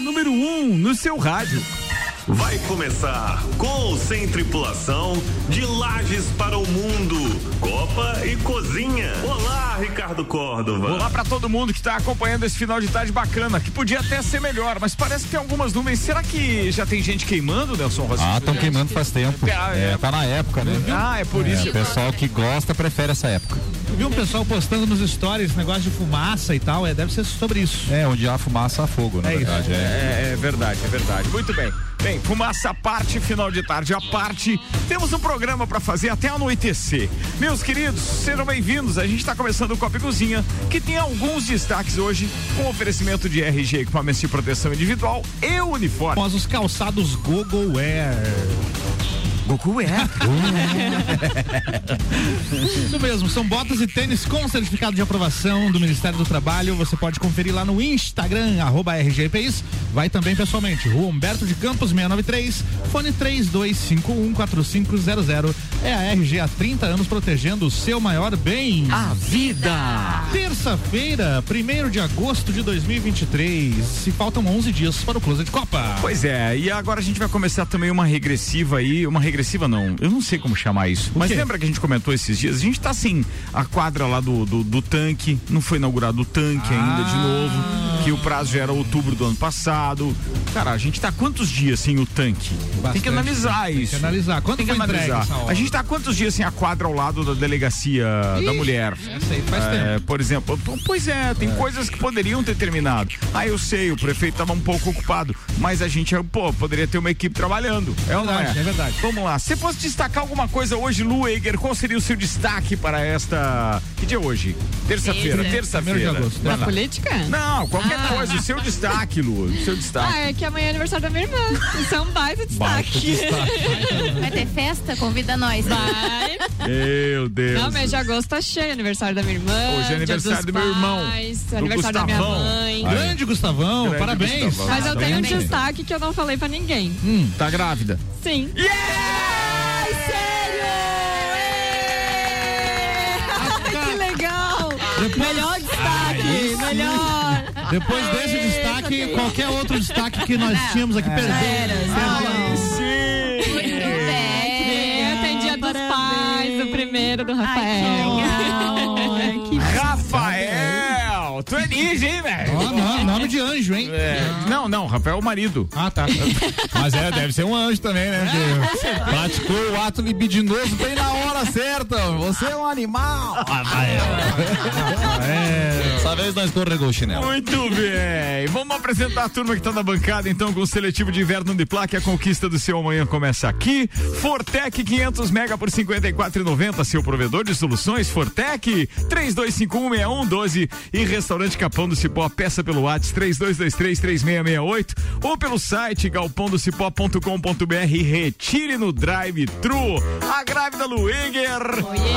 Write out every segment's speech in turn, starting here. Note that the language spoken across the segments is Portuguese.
A número 1 um no seu rádio. Vai começar com sem tripulação de Lages para o Mundo, Copa e Cozinha. Olá, Ricardo Córdova. Olá para todo mundo que está acompanhando esse final de tarde bacana, que podia até ser melhor, mas parece que tem algumas nuvens. Será que já tem gente queimando, Nelson Rossi? Ah, estão queimando faz tempo. É, tá na época, né? Ah, é por É, isso. o pessoal que gosta prefere essa época. Vi um pessoal postando nos stories negócio de fumaça e tal, é, deve ser sobre isso. É, onde há fumaça, há fogo, na É isso. verdade. É. É, é verdade, é verdade. Muito bem. Bem, fumaça à parte, final de tarde à parte. Temos um programa para fazer até anoitecer. Meus queridos, sejam bem-vindos. A gente está começando o Copa e Cozinha, que tem alguns destaques hoje, com oferecimento de RG, equipamentos de proteção individual e uniforme. Após os calçados Google Wear. Goku é. Isso mesmo, são botas e tênis com certificado de aprovação do Ministério do Trabalho. Você pode conferir lá no Instagram, arroba RGPIs. Vai também pessoalmente. Rua Humberto de Campos 693, fone 32514500. É a RG há 30 anos protegendo o seu maior bem. A vida. Terça-feira, 1 de agosto de 2023. Se faltam 11 dias para o Closet Copa. Pois é, e agora a gente vai começar também uma regressiva aí, uma regressiva não, eu não sei como chamar isso, mas quê? lembra que a gente comentou esses dias, a gente tá assim, a quadra lá do, do, do tanque, não foi inaugurado o tanque ainda de Ah. novo, que o prazo já era outubro do ano passado, cara, a gente tá quantos dias sem o tanque? tem que Bastante, analisar tem que isso. analisar. Quando tem que analisar. A gente tá quantos dias sem a quadra ao lado da delegacia da Ih, mulher? essa aí faz É, tempo. por exemplo, pois é, tem coisas que poderiam ter terminado. Ah, eu sei, o prefeito estava um pouco ocupado, mas a gente, pô, poderia ter uma equipe trabalhando. É, ou não verdade, é? é verdade. Vamos lá. Se fosse destacar alguma coisa hoje, Lu Eiger, qual seria o seu destaque para esta. Que dia é hoje? Terça-feira, Terça. terça-feira. De agosto. Na lá. política? Não, qualquer Ah. coisa, o seu destaque, Lu. O seu destaque. Ah, é que amanhã é aniversário da minha irmã. Isso é um baita destaque. Vai ter festa? Convida nós. Vai. Meu Deus. Não, mês de agosto tá cheio. Aniversário da minha irmã. Hoje é Dia aniversário dos do meu irmão, pais, do aniversário da minha Gustavão. mãe. Grande Gustavão, Grande parabéns. Gustavão. Mas eu tenho um destaque que eu não falei pra ninguém. Tá grávida? Sim. Yeah! Depois- Melhor destaque! Melhor! Depois desse destaque, qualquer outro destaque que nós tínhamos aqui perdeu. Aí sim! É, tem dia dos pais, do primeiro do Ai, Rafael. que legal. Rafael! Tu é velho? Ó, no- nome de anjo, hein? É, não, não, Rafael é o marido. Ah, tá. Mas é, deve ser um anjo também, né? Que praticou o ato libidinoso bem na hora certa. Você é um animal. Dessa vez nós escorregou o chinelo. Muito bem. Vamos apresentar a turma que tá na bancada, então, com o seletivo de inverno de placa. A conquista do seu amanhã começa aqui. Fortec 500 mega por 54,90. Seu provedor de soluções, Fortec 32516112 e Restaurante Capão do Cipó. Peça pelo WhatsApp 32233668 ou pelo site galpondocipó.com.br e retire no drive-thru. A grávida Luiger,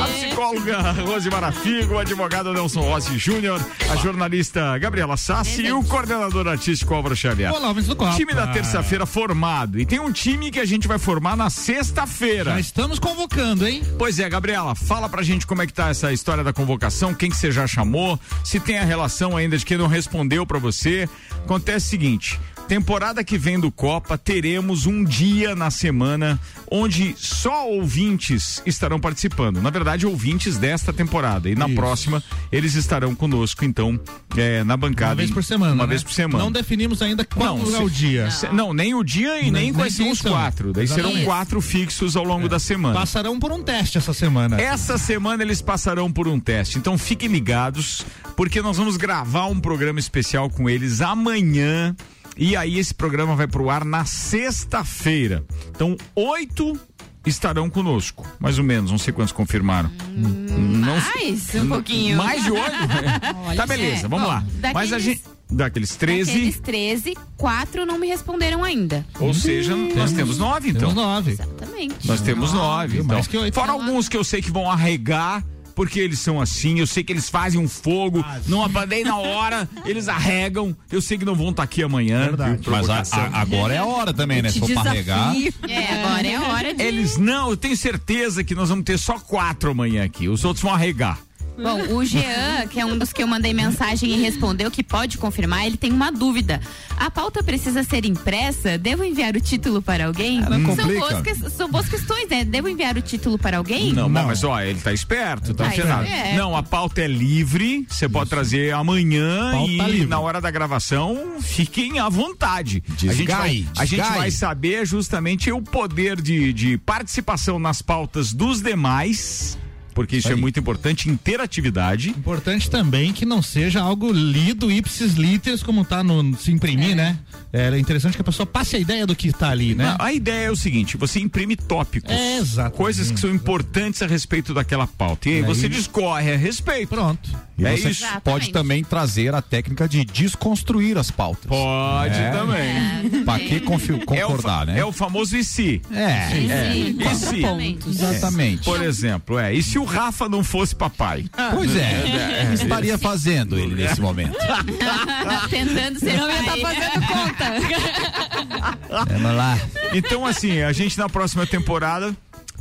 a psicóloga Rose Marafigo, o advogado Nelson Rossi Júnior, a jornalista Gabriela Sassi e o coordenador artístico Álvaro Xavier. Olá, Copa. Time da terça-feira formado. E tem um time que a gente vai formar na sexta-feira. Já estamos convocando, hein? Pois é, Gabriela, fala pra gente como é que tá essa história da convocação, quem que você já chamou, se tem a relação ainda de quem não respondeu pra você. Acontece o seguinte, temporada que vem do Copa, teremos um dia na semana onde só ouvintes estarão participando. Na verdade, ouvintes desta temporada. E na Isso. próxima, eles estarão conosco, então, é, na bancada. Uma vez por semana. Uma né? vez por semana. Não definimos ainda qual é se- o dia. se- Não, nem o dia e nem, Nem- quais são os quatro. Daí serão Exatamente. quatro fixos ao longo da semana. Passarão por um teste essa semana. Essa semana eles passarão por um teste. Então fiquem ligados, porque nós vamos gravar um programa especial com eles amanhã. E aí esse programa vai pro ar na sexta-feira. Então, oito estarão conosco. Mais ou menos, não sei quantos confirmaram. não Mais um pouquinho. Mais de oito? tá beleza, É, vamos bom, lá. Mas a daqueles- gente. Daqueles 13. Aqueles 13, quatro não me responderam ainda. Ou seja, nós temos nove, então. Temos nove. Exatamente. Nós temos nove. viu? Então. Mais que oito. Fora alguns que eu sei que vão arregar. Porque eles são assim, eu sei que eles fazem um fogo, não apadei na hora, eles arregam. Eu sei que não vão estar aqui amanhã. Verdade. Mas a- a- agora é a hora também, né? Se for pra regar. É, agora é hora de. Eles não, eu tenho certeza que nós vamos ter só quatro amanhã aqui. Os outros vão arregar. Bom, o Jean, que é um dos que eu mandei mensagem e respondeu que pode confirmar, ele tem uma dúvida. A pauta precisa ser impressa? Devo enviar o título para alguém? não são, complica. boas, que- são boas questões, né? Devo enviar o título para alguém? Não, mas ó, ele tá esperto, tá Tá esperto. Não, a pauta é livre, você pode trazer amanhã Pauta e livre. na hora da gravação fiquem à vontade. a gente vai, a gente vai saber justamente o poder de, de participação nas pautas dos demais, porque isso é aí. muito importante, interatividade. Importante também que não seja algo lido ipsis literis, como tá no se imprimir, né? É interessante que a pessoa passe a ideia do que tá ali, né? Não, a ideia é o seguinte: você imprime tópicos, É, coisas que são importantes a respeito daquela pauta. E aí você discorre a respeito. Pronto. E É você isso. pode também trazer a técnica de desconstruir as pautas. Pode É. também. Pra que É concordar, fa- né? é o famoso e se. É, E se? exatamente. exatamente. Por exemplo, é. E se o Rafa não fosse papai? Pois é, o que estaria fazendo ele nesse momento? Tentando ser Não ia tá pai. fazendo conta. Vamos lá. Então, assim, a gente na próxima temporada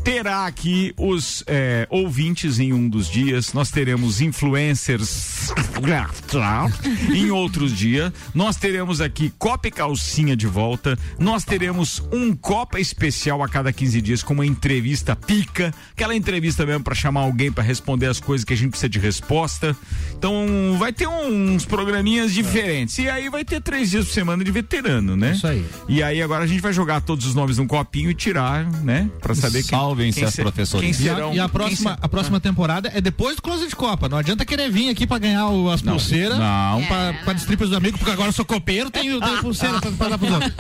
terá aqui os é, ouvintes em um dos dias, nós teremos influencers em outros dias, nós teremos aqui Copa e Calcinha de volta, nós teremos um Copa especial a cada 15 dias com uma entrevista pica, aquela entrevista mesmo para chamar alguém para responder as coisas que a gente precisa de resposta. Então vai ter uns programinhas diferentes. E aí vai ter três dias por semana de veterano, né? Isso aí. E aí agora a gente vai jogar todos os nomes num copinho e tirar, né? Pra saber quem, Quem as quem E a, serão, e a quem próxima, se- a próxima temporada é depois do Close de Copa. Não adianta querer vir aqui pra ganhar o- as pulseiras. Não. Pra, pra distribuir os amigos, porque agora eu sou copeiro, tenho, tenho pulseira pra, pra dar pros outros.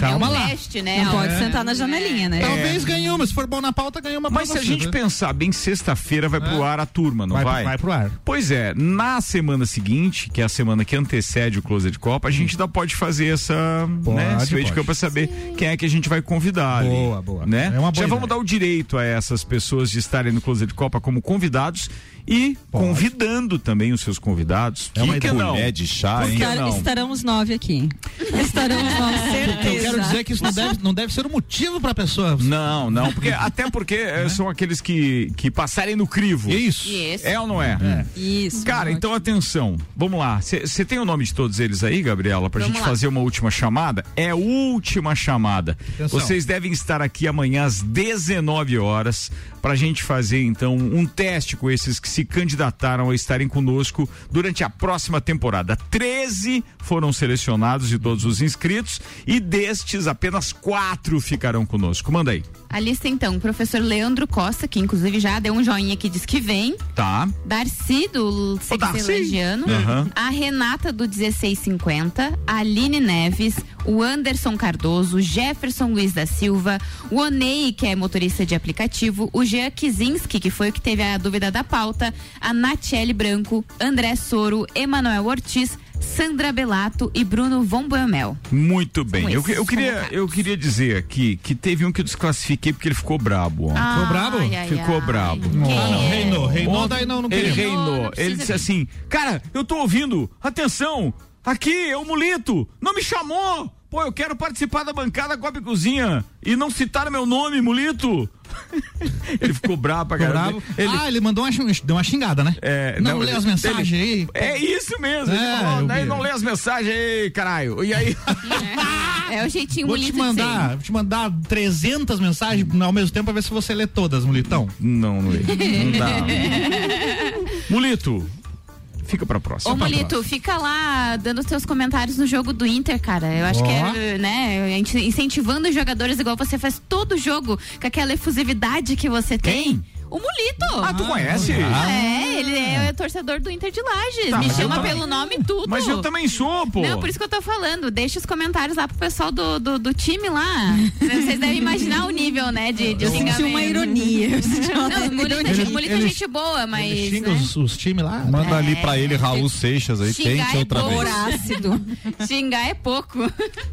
Calma é um lá. teste, né? Não pode sentar na janelinha, né? Talvez ganhe uma. Se for bom na pauta, ganhe uma Mas se a gente né? pensar bem, sexta-feira vai pro ar a turma, não vai, vai? vai pro ar. Pois é, na semana seguinte, que é a semana que antecede o Closet Copa, a gente ainda pode fazer essa, Pode, né, esse de pode. campo pra saber quem é que a gente vai convidar Boa, ali, boa. né? É uma boa Já vamos ideia. dar o direito a essas pessoas de estarem no Closet Copa como convidados e convidando também os seus convidados. É uma que não? de chá, hein? que Estar- não? estaremos nove aqui. Estaremos nove, certeza. Eu quero dizer que isso não deve, não deve ser um motivo pra pessoa. Não, não, porque até porque eh, são aqueles que, que passarem no crivo. Isso. Isso. É ou não é? Isso. Cara, ótimo. então atenção. Vamos lá. Você tem o nome de todos eles aí, Gabriela, pra Vamos gente lá. fazer uma última chamada? É última chamada. Atenção. Vocês devem estar aqui amanhã às 19 horas pra gente fazer então um teste com esses que se candidataram a estarem conosco durante a próxima temporada. 13 foram selecionados de todos os inscritos e destes apenas quatro ficarão conosco. Manda aí. A lista então, o professor Leandro Costa, que inclusive já deu um joinha que diz que vem. Tá? Darcy do. Sexelegiano, Aham. a Renata do 1650, a Aline Neves, o Anderson Cardoso, Jefferson Luiz da Silva, o Onei, que é motorista de aplicativo, o Jean Kizinski, que foi o que teve a dúvida da pauta, a Natiele Branco, André Soro, Emanuel Ortiz, Sandra Belato e Bruno Von Boemel. Muito bem. Eu, eu queria, eu queria dizer aqui que teve um que eu desclassifiquei porque ele ficou brabo. ó. Ficou brabo? Ai, ai, Ficou ai. brabo. Quem Ah, não, é? reinou, reinou, daí não, não ele reinou. Não, ele disse assim: Cara, eu tô ouvindo. Atenção, aqui é o Mulito. Não me chamou. Pô, eu quero participar da bancada Copa e Cozinha. E não citaram meu nome, Mulito. ele ficou bravo pra caramba. Ele, Ah, ele mandou uma, deu uma xingada, né? é, não, lê as mensagens ele- aí. É isso mesmo. ele É, falou, eu "Daí vi. não lê as mensagens aí, caralho. E aí. É o jeitinho Vou te de ser. mandar, vou te mandar 300 mensagens ao mesmo tempo pra ver se você lê todas, Mulitão. Não, não lê. Não dá. Mulito, fica pra próxima. Ô, Molito, fica lá dando seus comentários no jogo do Inter, cara. Eu acho Ó. que é, né, incentivando os jogadores igual você faz todo jogo, com aquela efusividade que você tem. Quem? O Mulito. Ah, tu conhece? É, ele é torcedor do Inter de Lages. Tá, Me chama também- pelo nome e tudo. Mas eu também sou, pô. Não, por isso que eu tô falando. Deixa os comentários lá pro pessoal do, do, do time lá. Vocês devem imaginar o nível, né, de, de Eu senti uma ironia. Eu senti uma Não, o Mulito, é- Ele- o Mulito é ele- gente boa, mas. Ele xinga né? os, os times lá. Manda ali É. pra ele Raul Seixas aí, tente é outra bom. vez. ácido. Xingar é pouco.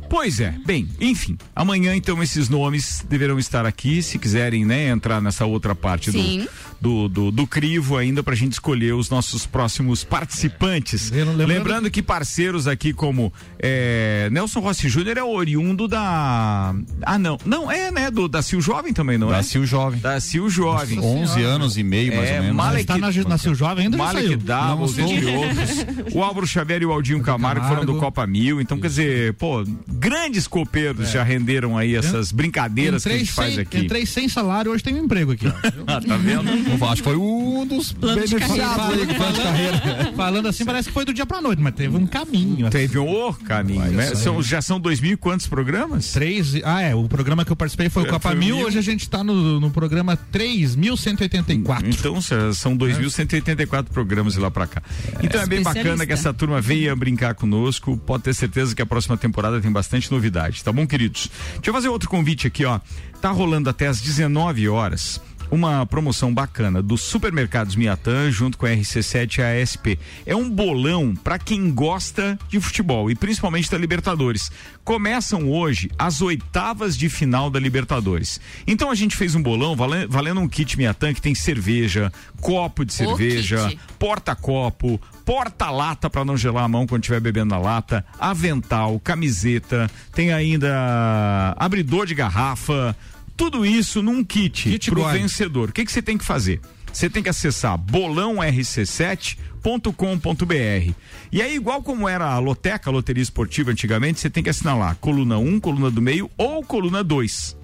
Pois é. Bem, enfim. Amanhã, então, esses nomes deverão estar aqui. Se quiserem, né, entrar nessa outra parte do, Sim, do, do, do crivo ainda pra gente escolher os nossos próximos participantes. Lembrando- Lembrando, que parceiros aqui como é, Nelson Rossi Júnior é oriundo da. Ah, não. Não, é, né? Do, da Sil Jovem também, não é? Da Sil Jovem. Da Sil Jovem. 11 anos e meio, mais É, ou menos. Malek- Mas tá na, na Sil Jovem ainda Malek saiu. Davos, Não entre outros. O Álvaro Xavier e o Aldinho Camargo, foram do Camargo. Copa Mil. Então, quer dizer, pô, grandes copeiros já renderam aí essas brincadeiras que a Entrei gente faz sem, aqui. entrei sem salário, hoje tem um emprego aqui. ó. Ah, tá vendo? Acho que foi um dos Plano de beneficiados carreira. aí com o plano de carreira. Falando assim, parece que foi do dia pra noite, mas teve um caminho. Teve um caminho, né? São, já são dois mil e quantos programas? Três, ah, é, o programa que eu participei foi o É, Copa foi Mil, mil. hoje a gente tá no, no programa 3.184. Então são 2.184 programas de lá pra cá. Então é bem Especialista. bacana que essa turma venha brincar conosco. Pode ter certeza que a próxima temporada tem bastante novidade, tá bom, queridos? Deixa eu fazer outro convite aqui, ó. Tá rolando até às 19 horas. Uma promoção bacana do Supermercados Miatã junto com a RC7 e a ASP. É um bolão para quem gosta de futebol e principalmente da Libertadores. Começam hoje as oitavas de final da Libertadores. Então a gente fez um bolão vale- valendo um kit Miatã que tem cerveja, copo de cerveja, porta-copo, porta-lata para não gelar a mão quando estiver bebendo na lata, avental, camiseta, tem ainda abridor de garrafa, tudo isso num kit, Kit pro vencedor. O que que você tem que fazer? Você tem que acessar bolãorc7.com.br. E aí, igual como era a loteca, a loteria esportiva antigamente, você tem que assinar lá coluna 1, coluna do meio ou coluna 2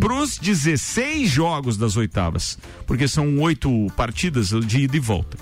para os 16 jogos das oitavas, porque são oito partidas de ida e volta.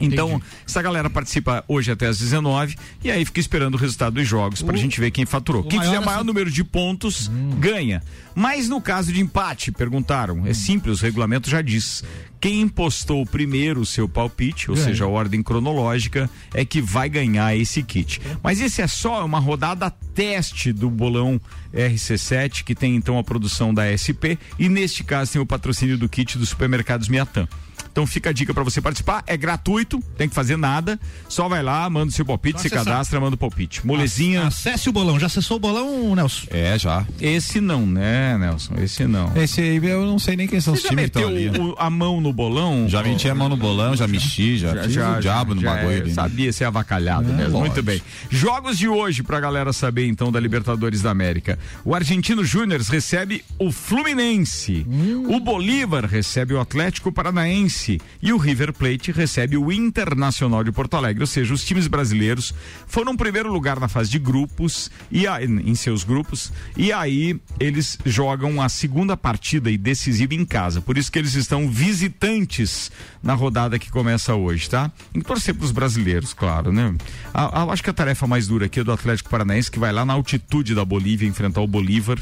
Então, essa galera participa hoje até às 19 e aí fica esperando o resultado dos jogos pra gente ver quem faturou. Quem maior fizer maior assim- número de pontos ganha. Mas no caso de empate, perguntaram, é simples, o regulamento já diz. Quem postou primeiro o seu palpite, ou Ganha. seja, a ordem cronológica, é que vai ganhar esse kit. Mas esse é só uma rodada teste do bolão RC7, que tem então a produção da SP, e neste caso tem o patrocínio do kit dos supermercados Miatã. Então fica a dica pra você participar, é gratuito, tem que fazer nada, só vai lá, manda o seu palpite, Só se acessar. cadastra, manda o palpite. Molezinha, Acesse o bolão. Já acessou o bolão, Nelson? É, já. esse não, né, Nelson? Esse não. Esse aí eu não sei nem quem são Você os já times que meteu estão ali. né? o- a mão no bolão? Já meti a mão no bolão, já mexi, já, fiz o diabo no já bagulho. é, né? Sabia ser avacalhado mesmo. lógico. Muito bem. Jogos de hoje pra galera saber então da Libertadores da América. O Argentino Júnior recebe o Fluminense. O Bolívar recebe o Atlético Paranaense e o River Plate recebe o Internacional de Porto Alegre, ou seja, os times brasileiros foram primeiro lugar na fase de grupos e a- em seus grupos e aí eles jogam a segunda partida e decisiva em casa. Por isso que eles estão visitantes na rodada que começa hoje, tá? Tem que torcer pros brasileiros, claro, né? A- a- acho que a tarefa mais dura aqui é do Atlético Paranaense, que vai lá na altitude da Bolívia enfrentar o Bolívar,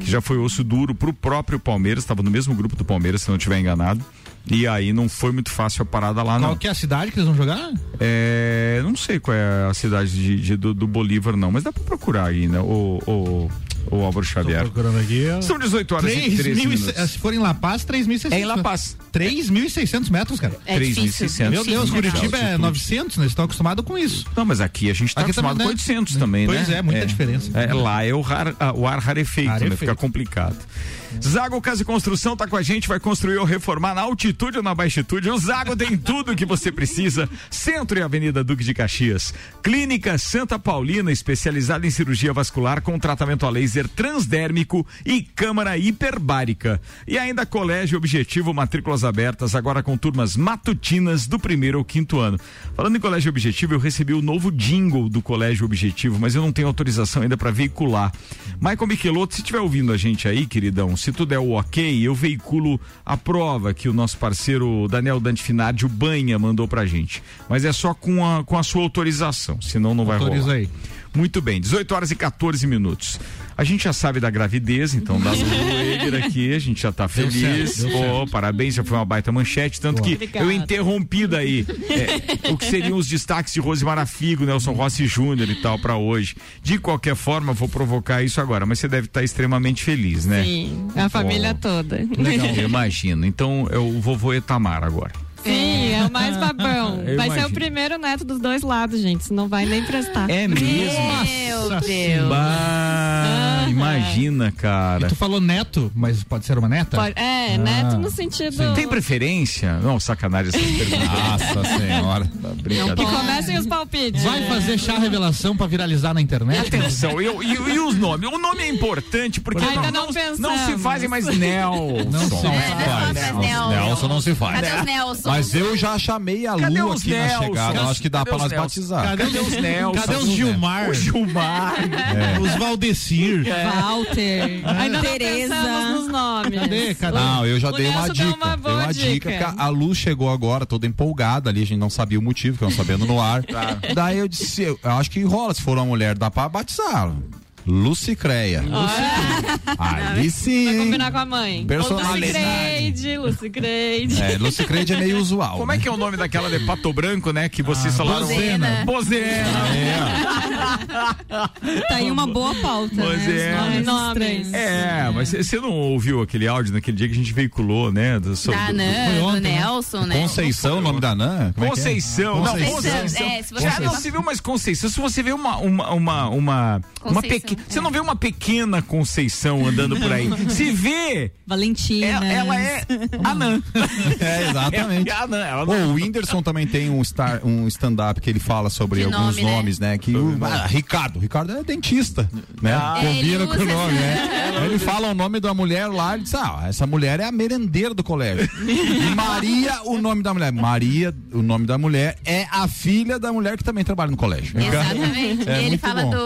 que já foi osso duro pro próprio Palmeiras, estava no mesmo grupo do Palmeiras, se não estiver enganado. E aí não foi muito fácil a parada lá, não. Qual que é a cidade que eles vão jogar? É, não sei qual é a cidade de, de- do, do Bolívar, não, mas dá pra procurar aí, né? O, o, o Álvaro Xavier. procurando aqui. São 18 horas e 3 13 mil, e- minutos. se for em La Paz, 3.600. É em La Paz. 3.600 metros, cara. É difícil. 3.600. Meu Deus, Curitiba é altitude. 900, né? Eles estão acostumados com isso. Não, mas aqui a gente tá Aqui acostumado também, com né? 800 também, né? Pois é, muita diferença. É, lá é o, rar- o ar rarefeito, né? Rarefeito. Fica complicado. Zago Casa e Construção tá com a gente, vai construir ou reformar na altitude ou na baixitude. O Zago tem tudo que você precisa. Centro e Avenida Duque de Caxias. Clínica Santa Paulina, especializada em cirurgia vascular com tratamento a laser transdérmico e câmara hiperbárica. E ainda Colégio Objetivo, matrículas abertas, agora com turmas matutinas do primeiro ao quinto ano. Falando em Colégio Objetivo, eu recebi o novo jingle do Colégio Objetivo, mas eu não tenho autorização ainda para veicular. Michael Michelotto, se estiver ouvindo a gente aí, queridão, se tudo é o ok, eu veiculo a prova que o nosso parceiro Daniel Dante Finardi, o Banha, mandou pra gente. Mas é só com a, com a sua autorização, senão não vai Autoriza rolar. aí. Muito bem, 18 horas e 14 minutos. A gente já sabe da gravidez, então da Lulu Egger aqui, a gente já tá Deu feliz. certo, deu Pô, parabéns, já foi uma baita manchete, tanto que Obrigada. eu interrompi daí é, o que seriam os destaques de Rose Marafigo, Nelson Rossi Júnior e tal pra hoje. De qualquer forma, eu vou provocar isso agora, mas você deve estar extremamente feliz, né? Sim, a família toda. Eu imagino. Então, é o vovô Etamar agora. Sim, é o mais babão. Eu Vai ser imagino. o primeiro neto dos dois lados, gente. Não vai nem prestar. É mesmo? Meu Nossa Deus. Bah, imagina, cara. Tu falou neto, mas pode ser uma neta? Pode- É, neto no sentido. Tem preferência? Não, sacanagem essas perguntas. Nossa senhora. Que comecem os palpites. Vai fazer chá revelação pra viralizar na internet? Atenção, e, e- e os nomes? O nome é importante porque Ainda não, não pensamos. não se fazem mais Nelson. Não são. É, não faz. faz Nelson, Nelson. Nelson não se faz. Cadê os Nelson? Mas eu já chamei a Cadê Lu os aqui na Nelson? chegada. Eu acho que dá Cadê pra os nós batizar. Cadê, Cadê os Nelson? Cadê os Gilmar? O Gilmar. Os Valdecir? Walter, Ainda não pensamos Tereza. nos nomes. Cadê? Cadê? Não, eu já O dei uma Nelson deu dica. uma dei boa uma dica. dica. que a- Lu chegou agora, toda empolgada ali, a gente não sabia o motivo, ficamos sabendo no ar. Daí eu disse, eu, eu acho que rola, se for uma mulher, dá pra batizar. Lucicreia. Aí sim. Vai combinar com a mãe. Personalidade. Lucicreide, Lucicreide. É, é meio usual. Como é que é o nome daquela de Pato Branco, né? Que vocês falaram. Bozena. Bozena. Tá aí uma boa pauta, Pois né? é. Os nomes estranhos. É, mas você não ouviu aquele áudio naquele dia que a gente veiculou, né? Do, sobre- Da do- Nan, do né? Nelson, né? Conceição, o nome da Nan? Como é que é? Conceição. Não, Conceição. Conceição. É, se você Já ver não uma- se viu mais Conceição. Se você vê uma uma uma uma, uma Conceição, é. você não vê uma pequena Conceição andando por aí. Se vê, Valentina. ela, ela é a Nan. É, exatamente. É a Nan. Ela não- o Whindersson também tem um, star, um stand-up que ele fala sobre De alguns nome, né? nomes, né? Que o, ah, Ricardo. Ricardo é dentista, né? Ah. É, Combina com o nome, né? Ele fala o nome da mulher lá, ele diz, ah, essa mulher é a merendeira do colégio. E Maria, o nome da mulher. Maria, o nome da mulher, é a filha da mulher que também trabalha no colégio. Exatamente. É e ele fala bom. do,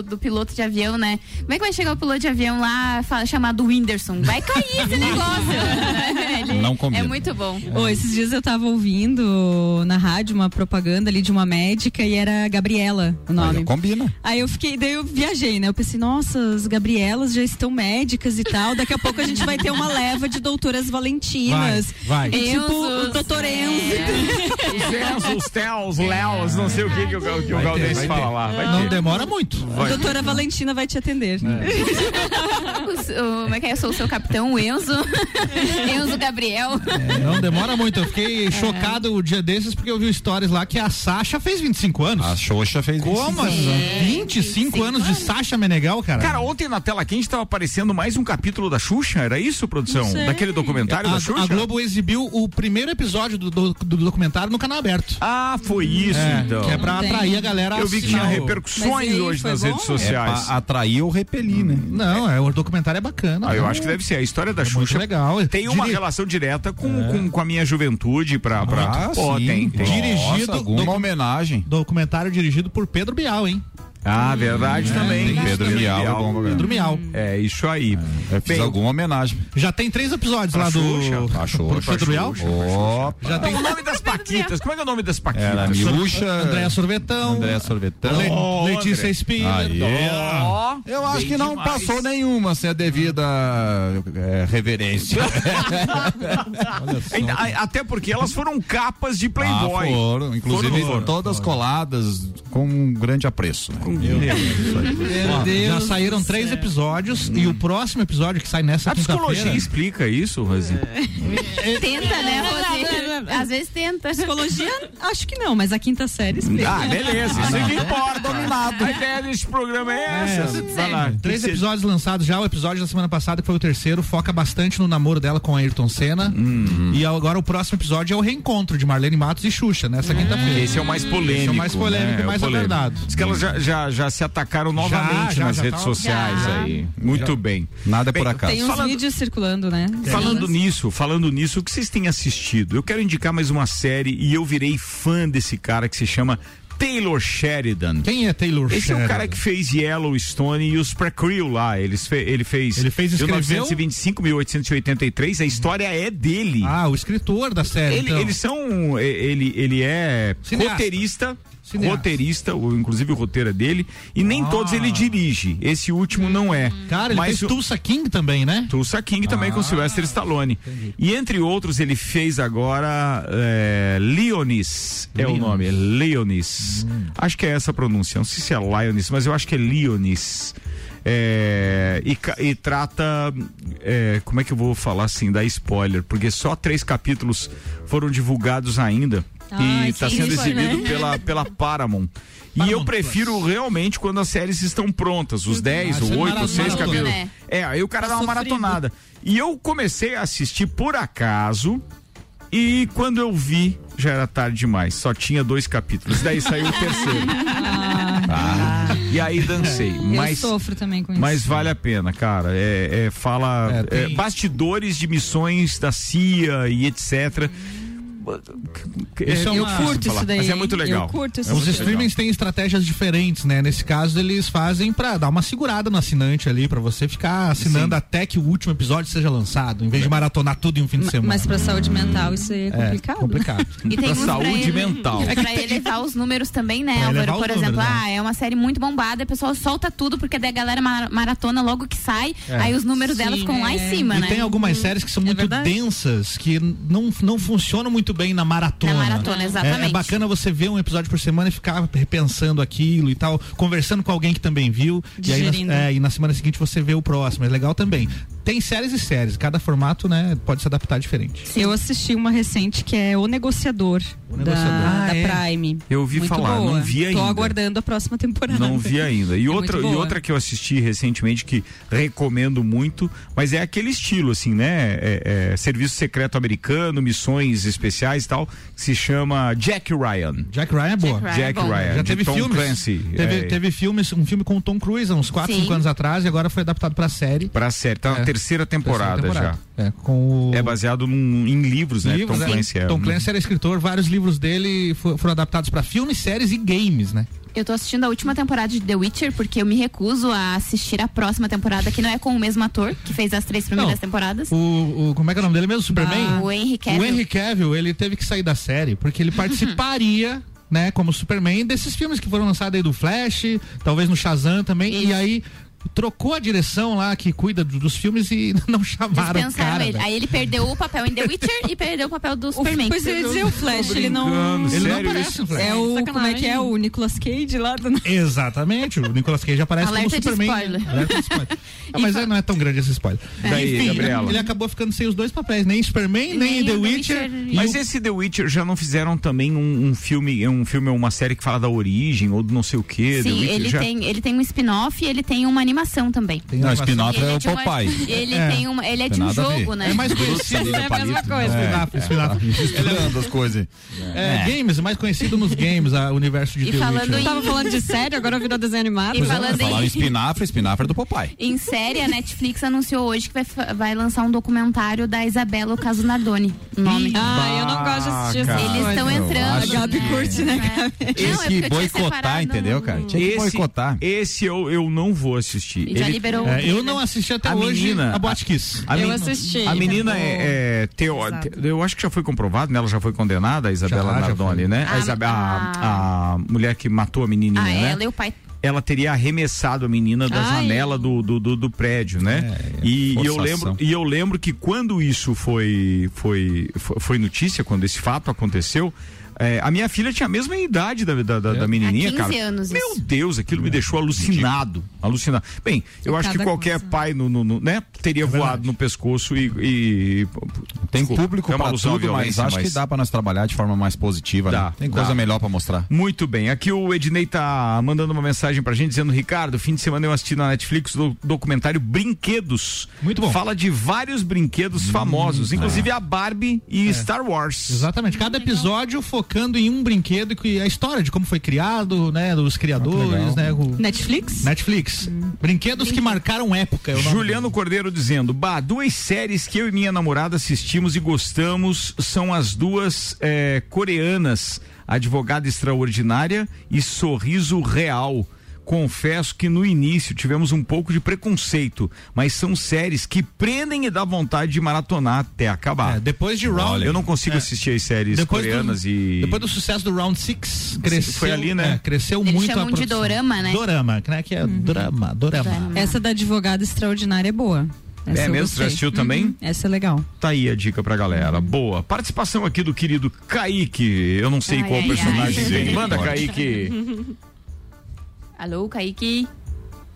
do piloto de avião, né? Como é que vai chegar o piloto de avião lá fa- chamado Whindersson? Vai cair esse negócio. Não combina. É muito bom. Ô, esses dias eu tava ouvindo na rádio uma propaganda ali de uma médica e era Gabriela o nome. Olha, combina. Aí eu fiquei, daí eu viajei, né? Eu pensei, nossa, as Gabrielas já estão médicas e tal. Daqui a pouco a gente vai ter uma leva de doutoras Valentinas. Vai, vai. E tipo, o doutor é. Enzo. Os Enzo, os Tels, Léos, não sei o que que o, que o Vai vai fala lá. Vai Não ter. demora muito. A doutora Valentina vai te atender. O, o- como é que é? Eu sou o seu capitão, o Enzo. Enzo Gabriel. Não demora muito. Eu fiquei chocado o dia desses porque eu vi stories lá que a Sasha fez 25 anos. A Xoxa fez Como? 25 anos. assim? 25 anos de Sasha Menegal, cara. Cara, ontem na tela quente tava aparecendo mais um capítulo da Xuxa, era isso, produção? Daquele documentário a, da Xuxa? a Globo exibiu o primeiro episódio do, do- do documentário no canal aberto. Ah, foi isso, É, então. que é pra Tem. atrair a galera a Eu vi que tinha repercussões hoje nas bom? Redes É sociais. pra atrair ou repelir, né? Não, é, o documentário é bacana. Ah, eu acho que deve ser. A história da É muito Xuxa legal. tem uma Diri- relação direta com, com, com a minha juventude pra. pra... Ah, Pô, sim. tem, tem. Dirigido Nossa, alguma homenagem. Documentário dirigido por Pedro Bial, hein? Ah, verdade também. tem Pedro Miau, é bom, Pedro Mial. É, isso aí. Eu fiz Bem, alguma homenagem. Já tem três episódios Pra lá do Xuxa, pra pro Xuxa, Pedro Bial. Opa. Já tem o nome das Paquitas. Como é que é o nome das Paquitas? Era Miúcha. Andréa Sorvetão, André Sorvetão. Le- Oh, Letícia. Aí. Ó, Eu acho bem que não demais. passou nenhuma sem a devida é, reverência. Até porque elas foram capas de Ah, Playboy. foram, inclusive Foram. todas coladas com um grande apreço. né? Meu Deus. Ó, já saíram três céu. episódios e o próximo episódio que sai nessa A psicologia quinta-feira. explica isso, Rosi? Tenta, né, Rosi? Às vezes tenta. Psicologia, acho que não, mas a quinta série explica. Ah, beleza. Isso é que importa. Dominado. A ideia desse programa é essa. tudo Vai lá. Três episódios lançados já. O episódio da semana passada, que foi o terceiro, foca bastante no namoro dela com Ayrton Senna. E agora o próximo episódio é o reencontro de Marlene Matos e Xuxa, nessa quinta-feira. Esse é o mais polêmico. Esse é o mais polêmico né? e mais É aguardado. Diz que elas já, já, já se atacaram novamente já, nas já redes tá- sociais Já. aí. Muito bem. Nada Bem, por acaso. Tem uns Falando- vídeos circulando, né? Falando nisso, falando nisso, o que vocês têm assistido? Eu quero indicar mais uma série e eu virei fã desse cara que se chama Taylor Sheridan. Quem é Taylor Esse é o Sheridan? cara que fez Yellowstone e os Pre-Crew lá. Eles fe- ele fez. Ele fez, escreveu? 1925, 1883. A história é dele. Ah, o escritor da série. Ele- então. Eles são. Ele, ele é Cineasta. roteirista. Cineasta. Roteirista, o- inclusive o roteiro é dele, e nem Ah. todos ele dirige. Esse último não é. Cara, ele Mas fez o- Tulsa King também, né? Tulsa King também com Sylvester Stallone. E entre outros, ele fez agora é, Leonis, é o Leonis. nome, Leonis. Acho que é essa a pronúncia, não sei se é Leonis, mas eu acho que é Leonis. É, e, e trata, é, como é que eu vou falar assim, dar spoiler, porque só três capítulos foram divulgados ainda. Ai, e tá sim, sendo isso, exibido né? pela, pela Paramount. E Paramount eu prefiro realmente quando as séries estão prontas, os 10 Ah, ou você 8 ou maratona 6 tudo, cabelos. né? É, aí o cara Tá dá uma sofrido. maratonada. E eu comecei a assistir por acaso. E quando eu vi, já era tarde demais. Só tinha dois capítulos. Daí saiu o terceiro. Ah, e aí dancei. Mas eu sofro também com isso. mas vale a pena, cara. É, é, fala É, é, tem- bastidores de missões da CIA e etc. Isso é eu uma- curto falar, isso daí. Mas é muito legal. Eu curto isso. É muito Os legal. streamings têm estratégias diferentes, né? Nesse caso, eles fazem pra dar uma segurada no assinante ali, pra você ficar assinando Sim. até que o último episódio seja lançado, em vez de maratonar tudo em um fim de semana. Mas pra saúde mental isso é complicado. É complicado. E tem Pra saúde ele- mental. Pra elevar os números também, né, Álvaro? Por exemplo, números, né? ah, é uma série muito bombada, a pessoa solta tudo, porque daí a galera ma- maratona logo que sai, aí os números Sim, delas ficam lá é. em cima, E né? tem algumas séries que são muito densas, que não, não funcionam muito bem na maratona. Na maratona, É, exatamente. é bacana você ver um episódio por semana e ficar repensando aquilo e tal, conversando com alguém que também viu. E aí Digerindo. na, é, e na semana seguinte você vê o próximo. É legal também. Tem séries e séries, cada formato, né, pode se adaptar diferente. Eu assisti uma recente que é O Negociador, O Negociador. da, Ah, da é. Prime. Eu ouvi Muito falar, boa. não vi ainda. Tô aguardando a próxima temporada. Não vi ainda. E É outra, e outra que eu assisti recentemente que recomendo muito, mas é aquele estilo, assim, né? É, é, Serviço Secreto Americano, missões especiais e tal, que se chama Jack Ryan. Jack Ryan é boa. Jack Ryan. Jack bom. Ryan. Já teve Tom filmes. Clancy. Teve, é, teve filmes, um filme com o Tom Cruise há uns 4, Sim. 5 anos atrás e agora foi adaptado pra série. Pra série. Tá É. terceira temporada, Terceira já. temporada. É, com o... É baseado num- em livros, né? livros, Tom é. Clancy é. Tom Clancy era escritor, vários livros dele fo- foram adaptados pra filmes, séries e games, né? Eu tô assistindo a última temporada de The Witcher, porque eu me recuso a assistir a próxima temporada, que não é com o mesmo ator, que fez as três primeiras Não, temporadas. O, o- como é que é o nome dele mesmo? Superman? O Henry Cavill. O Henry Cavill, ele teve que sair da série porque ele participaria, né, como Superman desses filmes que foram lançados aí do Flash, talvez no Shazam também, e Isso. aí trocou a direção lá que cuida do- dos filmes e não chamaram o cara. ele. Aí ele perdeu o papel em The Witcher e perdeu o papel do Superman. Pois eu ia dizer, o Flash, ele não. Ele não aparece Flash. É o. Sacanagem. Como é que é? O Nicolas Cage lá do. Exatamente, o Nicolas Cage aparece Alerta como de Superman. spoiler. Alerta de spoiler. Ah, mas é, não é tão grande esse spoiler. Daí, Enfim, Gabriela. ele acabou ficando sem os dois papéis, nem Superman, nem, Nem The The Witcher. Witcher. Mas o- esse The Witcher já não fizeram também um, um filme, um filme ou uma série que fala da origem ou do não sei o que? The Sim, ele já... tem, ele tem um spin-off e ele tem uma animação também. Tem Não, animação. spin-off Ele é o de uma- Popeye. Ele É. tem uma, ele é de Tem um a ver. jogo, né? É mais conhecido. É a mesma coisa. Spin-off. Misturando as coisas. É, games, mais conhecido nos games, a- o universo de E The falando Witcher. em- Tava falando de série, agora virou desenho animado. E Pois é, falando falaram em em, espinafre, espinafre é do Popeye. em série, a Netflix anunciou hoje que vai, vai lançar um documentário da Isabela, o caso Nardoni. Nome. Ah, eu não gosto de assistir Cara. Eles estão entrando. né? Gabi curte, né, Gabi? É tinha boicotar, entendeu, cara? Tinha que boicotar. esse eu, eu não vou assistir. Já Ele- liberou. É, o eu não assisti até A hoje menina- a Boate Kiss. a Eu men- assisti. A menina Tá bom. é, é teo- te- eu acho que já foi comprovado, né? Ela já foi condenada, a Isabela Já, já Nardoni, foi. né? A, Ah, Isabe- a, a- a mulher que matou a menininha, Ah, né? ela e o pai. ela teria arremessado a menina da Ai. janela do, do, do, do prédio, né? e, e eu lembro, e eu lembro que quando isso foi, foi, foi notícia, quando esse fato aconteceu, é, a minha filha tinha a mesma idade da, da, da, da menininha, Há 15 cara. anos isso. Meu Deus, aquilo me deixou alucinado. Alucinado. Bem, eu acho que qualquer coisa. pai no, no- no- né, teria voado no pescoço e. e- Tem Desculpa, público é uma pra alusão à tudo, mas acho que dá pra nós trabalhar de forma mais positiva, Dá, né? Tem dá. coisa melhor pra mostrar. Muito bem. Aqui o Ednei tá mandando uma mensagem pra gente dizendo: Ricardo, fim de semana eu assisti na Netflix o documentário Brinquedos. Muito bom. Fala de vários brinquedos famosos, inclusive a Barbie e Star Wars. Exatamente, cada episódio focando em um brinquedo e a história de como foi criado, né, dos criadores, né, o Netflix? Netflix. Brinquedos que marcaram época. é Juliano Cordeiro dizendo: Bah, duas séries que eu e minha namorada assistimos e gostamos são as duas eh, coreanas, Advogada Extraordinária e Sorriso Real. Confesso que no início tivemos um pouco de preconceito, mas são séries que prendem e dá vontade de maratonar até acabar. É, depois de Round. Eu não consigo assistir as séries depois coreanas do, e. Depois do sucesso do Round Six cresceu. foi ali, né? é, cresceu Eles muito chamam a de produção. dorama, né? Dorama, né? Que é drama, dorama. Dorama. Essa da advogada extraordinária é boa. Essa É mesmo? Já assistiu também? Uhum, Essa é legal. Tá aí a dica pra galera. Boa. Participação aqui do querido Kaique. Eu não sei Ai, qual ai, personagem ai. Manda. Kaique. Alô, Kaique?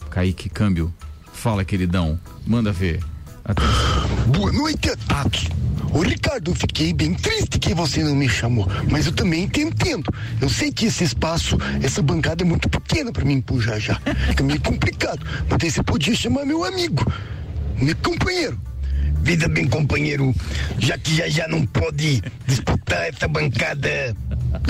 Kaique, câmbio. Fala, queridão. Manda ver. Atenção. Boa noite a todos. Ô Ricardo, eu fiquei bem triste que você não me chamou, mas eu também te entendo. Eu sei que esse espaço, essa bancada é muito pequena para mim puxar já. É meio complicado. Mas aí você podia chamar meu amigo, meu companheiro. Vida bem, companheiro, já que já já não pode disputar essa bancada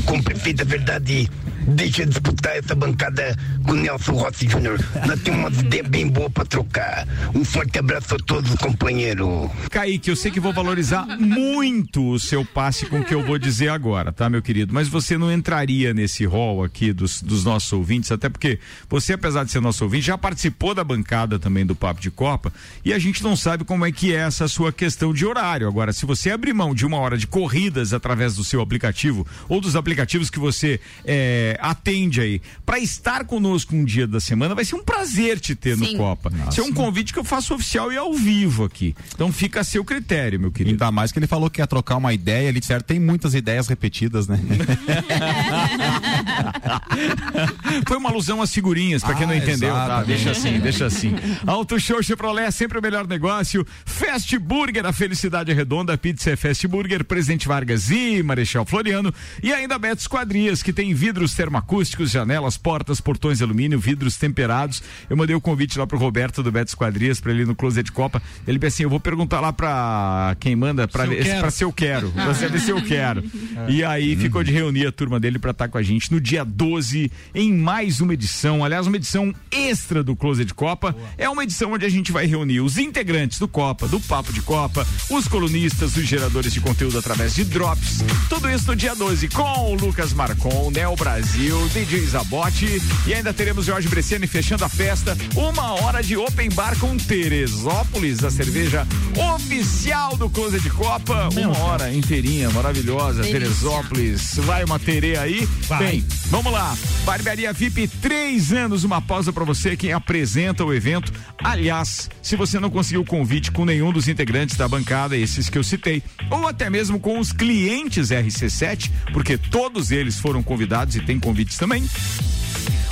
com perfeita verdade, deixa eu disputar essa bancada com Nelson Rossi Jr. Nós temos uma ideia bem boa pra trocar. Um forte abraço a todos, companheiro. Kaique, eu sei que vou valorizar muito o seu passe com o que eu vou dizer agora, tá, meu querido? Mas você não entraria nesse rol aqui dos, dos nossos ouvintes, até porque você, apesar de ser nosso ouvinte, já participou da bancada também do Papo de Copa e a gente não sabe como é que é essa sua questão de horário. Agora, se você abrir mão de uma hora de corridas através do seu aplicativo ou dos aplicativos que você é, atende aí, para estar conosco um dia da semana, vai ser um prazer te ter Sim. no Copa. Isso é um convite que eu faço oficial e ao vivo aqui. Então fica a seu critério, meu querido. Ainda mais que ele falou que ia trocar uma ideia, ele certo, tem muitas ideias repetidas, né? Foi uma alusão às figurinhas, pra quem não Ah, entendeu, tá? Deixa assim, deixa assim. Auto Show Chevrolet, sempre o melhor negócio. Fast Burger, a felicidade é redonda. Pizza é Fast Burger, Presidente Vargas e Marechal Floriano. E ainda Beto Esquadrias, que tem vidros termoacústicos, janelas, portas, portões de alumínio, vidros temperados. Eu mandei o convite lá pro Roberto do Beto Esquadrias, pra ele ir no Closet Copa. Ele disse assim: eu vou perguntar lá pra quem manda, pra, Se se eu quero. Pra saber se eu quero. E aí ficou de reunir a turma dele pra estar com a gente no dia 12, em mais uma edição. Aliás, uma edição extra do Closet Copa. É uma edição onde a gente vai reunir os integrantes do Copa, do Papo de Copa, os colunistas, os geradores de conteúdo através de drops. Tudo isso no dia 12 com o Lucas Marcon, Neo Brasil, DJ Zabote e ainda teremos Jorge Bresciani fechando a festa. Uma hora de open bar com Teresópolis, a cerveja oficial do Closet de Copa. Uma hora inteirinha, maravilhosa. Delícia. Teresópolis, vai uma terê aí. Vai. Bem, vamos lá. Barbearia VIP, três anos, uma pausa pra você, quem apresenta o evento. Aliás, se você não conseguiu convite com nenhum dos integrantes da bancada, esses que eu citei, ou até mesmo com os clientes RC7, porque todos eles foram convidados e tem convites também.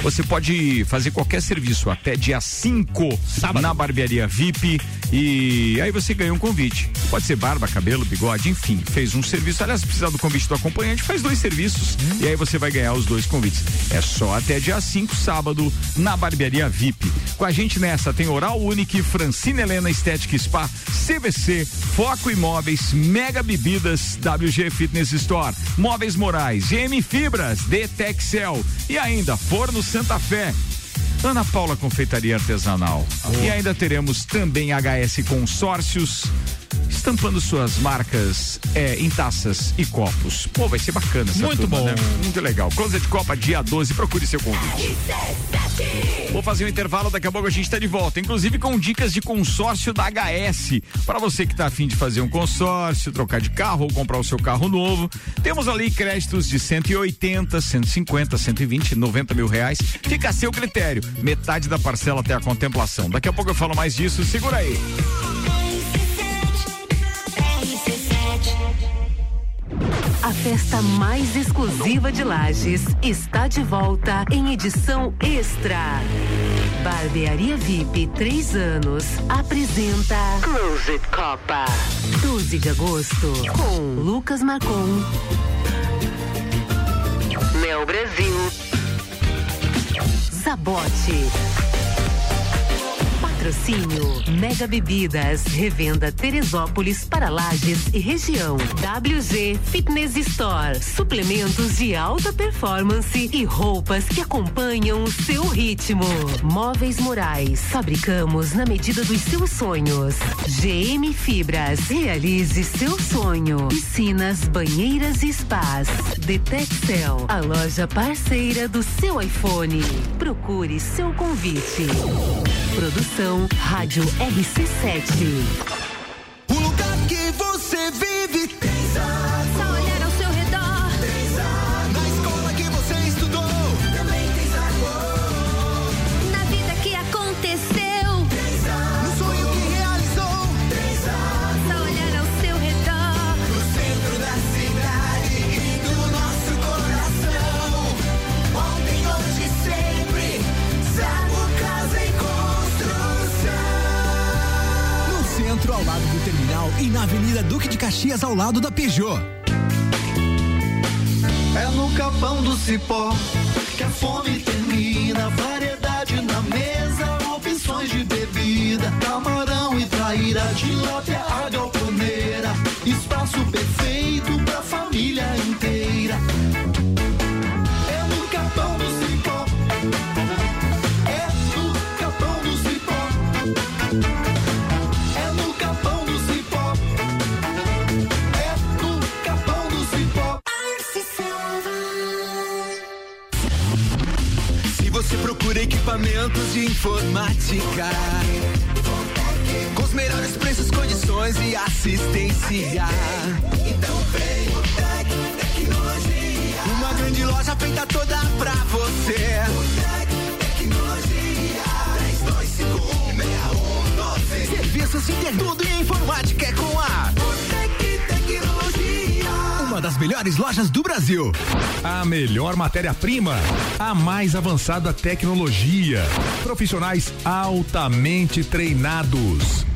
Você pode fazer qualquer serviço até dia 5 na barbearia VIP e aí você ganha um convite. Pode ser barba, cabelo, bigode, enfim, fez um serviço. Aliás, se precisar do convite do acompanhante, faz dois serviços e aí você vai ganhar os dois convites. É só até dia 5, sábado, na barbearia VIP. Com a gente nessa tem Oral Unique, Francine Helena Estética Spa, CVC, Foco Imóveis, Mega Bebidas, WG Fitness Store, Móveis Morais, GM Fibras, Detexcel e ainda Forno Santa Fé. Ana Paula Confeitaria Artesanal. E ainda teremos também HS Consórcios, estampando suas marcas é, em taças e copos. Pô, vai ser bacana essa Muito turma, bom. né? Muito legal. Closet Copa, dia 12, procure seu convite. Vou fazer um intervalo, daqui a pouco a gente está de volta, inclusive com dicas de consórcio da HS. Para você que está afim de fazer um consórcio, trocar de carro ou comprar o seu carro novo, temos ali créditos de 180, 150, 120, 90 mil reais. Fica a seu critério. Metade da parcela até a contemplação. Daqui a pouco eu falo mais disso, segura aí. A festa mais exclusiva de Lages está de volta em edição extra. Barbearia VIP 3 anos apresenta Closet Copa. 12 de agosto com Lucas Marcon. Mel Brasil. Zabote. Patrocínio Mega Bebidas, revenda Teresópolis para Lages e região. WG Fitness Store, suplementos de alta performance e roupas que acompanham o seu ritmo. Móveis Morais, fabricamos na medida dos seus sonhos. GM Fibras, realize seu sonho. Piscinas, banheiras e spas. Detexcel, a loja parceira do seu iPhone. Procure seu convite. Produção Rádio RC7. Peugeot. É no capão do cipó equipamentos de informática, com os melhores preços, condições e assistência. Então vem o Tec Tecnologia. Uma grande loja feita toda pra você. O Tec Tecnologia. 32516112. Serviços de tudo em informática é com a das melhores lojas do Brasil. A melhor matéria-prima, a mais avançada tecnologia, profissionais altamente treinados.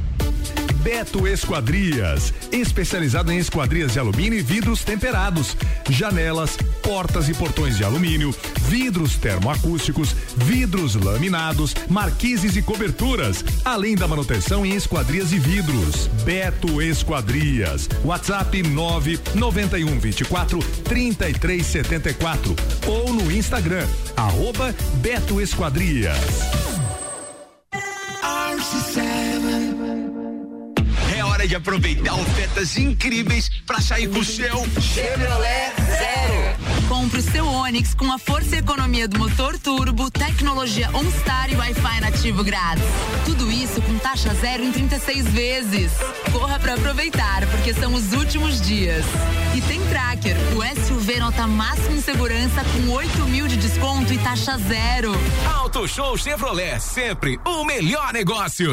Beto Esquadrias, especializado em esquadrias de alumínio e vidros temperados, janelas, portas e portões de alumínio, vidros termoacústicos, vidros laminados, marquises e coberturas, além da manutenção em esquadrias e vidros. Beto Esquadrias, WhatsApp 991 24 33 74 ou no Instagram, arroba Beto Esquadrias. Hora de aproveitar ofertas incríveis pra sair com o seu Chevrolet Zero. Compre o seu Onix com a força e economia do motor turbo, tecnologia OnStar e Wi-Fi nativo grátis. Tudo isso com taxa zero em 36 vezes. Corra para aproveitar, porque são os últimos dias. E tem Tracker, o SUV nota máxima em segurança com 8 mil de desconto e taxa zero. Auto Show Chevrolet, sempre o melhor negócio.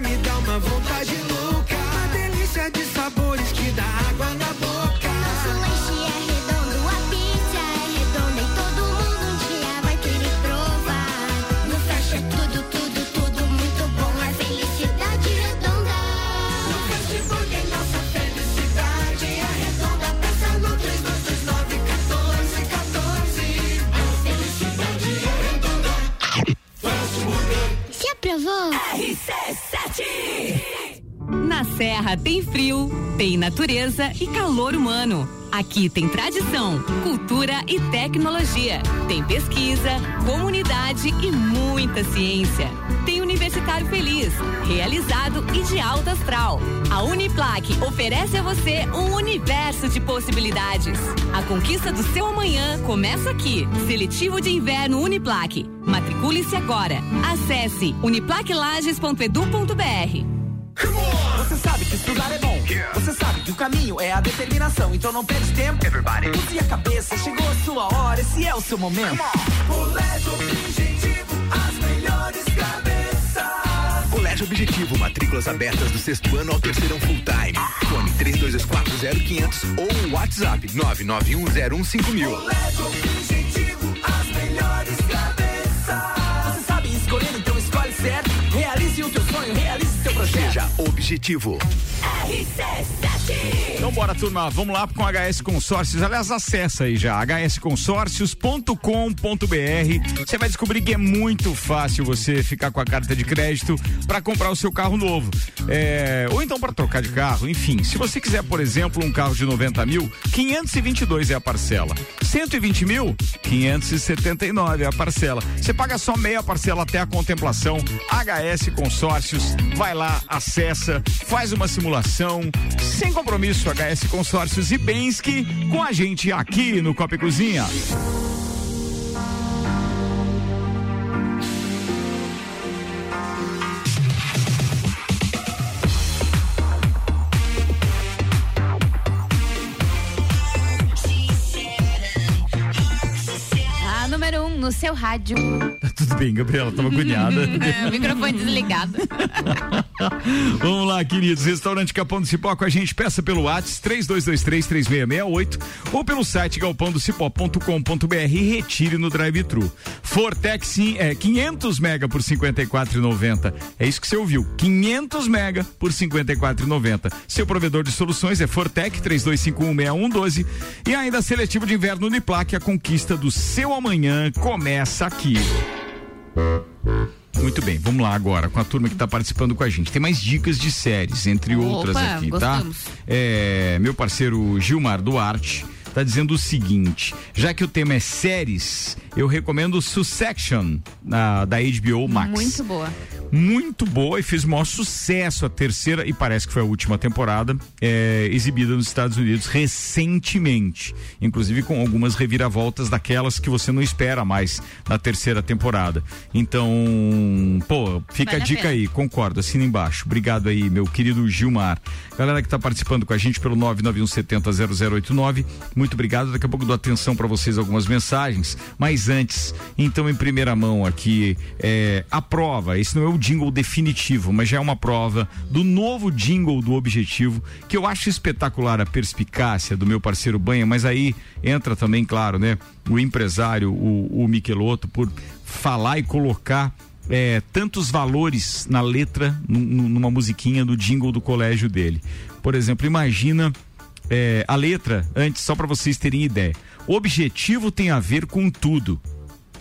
me dá uma vontade louca. Uma delícia de sabores que dá água Serra tem frio, tem natureza e calor humano. Aqui tem tradição, cultura e tecnologia. Tem pesquisa, comunidade e muita ciência. Tem Universitário Feliz, realizado e de alta astral. A Uniplaque oferece a você um universo de possibilidades. A conquista do seu amanhã começa aqui. Seletivo de Inverno Uniplaque. Matricule-se agora. Acesse uniplaquelages.edu.br. Você sabe que estudar é bom. Você sabe que o caminho é a determinação. Então não perde tempo. Everybody. Use a cabeça, chegou a sua hora. Esse é o seu momento. Colégio Objetivo, as melhores cabeças. Colégio Objetivo, matrículas abertas do sexto ano ao terceirão full time. Fone 32240500 ou WhatsApp 991015000. Colégio Objetivo, certo. Realize o teu sonho, realize seu projeto. Seja objetivo. Então bora, turma, vamos lá com HS Consórcios. Aliás, acessa aí já, hsconsórcios.com.br. Você vai descobrir que é muito fácil você ficar com a carta de crédito para comprar o seu carro novo. É, ou então para trocar de carro, enfim. Se você quiser, por exemplo, um carro de 90 mil, 522 é a parcela. 120 mil, 579 é a parcela. Você paga só meia parcela até a contemplação. HS Consórcios, vai lá, acessa, faz uma simulação, sem Compromisso HS Consórcios e Benski com a gente aqui no Copa Cozinha. A número 1 um no seu rádio. Tudo bem, Gabriela, tava agoniada. É, microfone desligado. Vamos lá, queridos. Restaurante Capão do Cipó com a gente. Peça pelo WhatsApp 32233668 ou pelo site galpandocipó.com.br e retire no drive-thru. Fortex sim, é 500 mega por 54,90. É isso que você ouviu. 500 mega por 54,90. Seu provedor de soluções é Fortec 32516112 e ainda seletivo de inverno Uniplaque, a conquista do seu amanhã começa aqui. Muito bem, vamos lá agora com a turma que está participando com a gente. Tem mais dicas de séries, entre Opa, outras aqui, gostamos. tá? É, meu parceiro Gilmar Duarte tá dizendo o seguinte: já que o tema é séries, eu recomendo Succession na, da HBO Max. Muito boa. Muito boa e fez o maior sucesso a terceira e parece que foi a última temporada é, exibida nos Estados Unidos recentemente, inclusive com algumas reviravoltas daquelas que você não espera mais na terceira temporada. Então, pô, fica Vale a a dica pena. aí, concordo, assina embaixo. Obrigado aí, meu querido Gilmar. Galera que tá participando com a gente pelo 991700089, muito obrigado. Daqui a pouco dou atenção para vocês algumas mensagens, mas antes, então em primeira mão aqui, é, a prova, esse não é o jingle definitivo, mas já é uma prova do novo jingle do Objetivo, que eu acho espetacular a perspicácia do meu parceiro Banha, mas aí entra também, claro, né, o empresário, o, o Michelotto, por falar e colocar é, tantos valores na letra, num- num- numa musiquinha do jingle do colégio dele. Por exemplo, imagina é, a letra, antes, só para vocês terem ideia. Objetivo tem a ver com tudo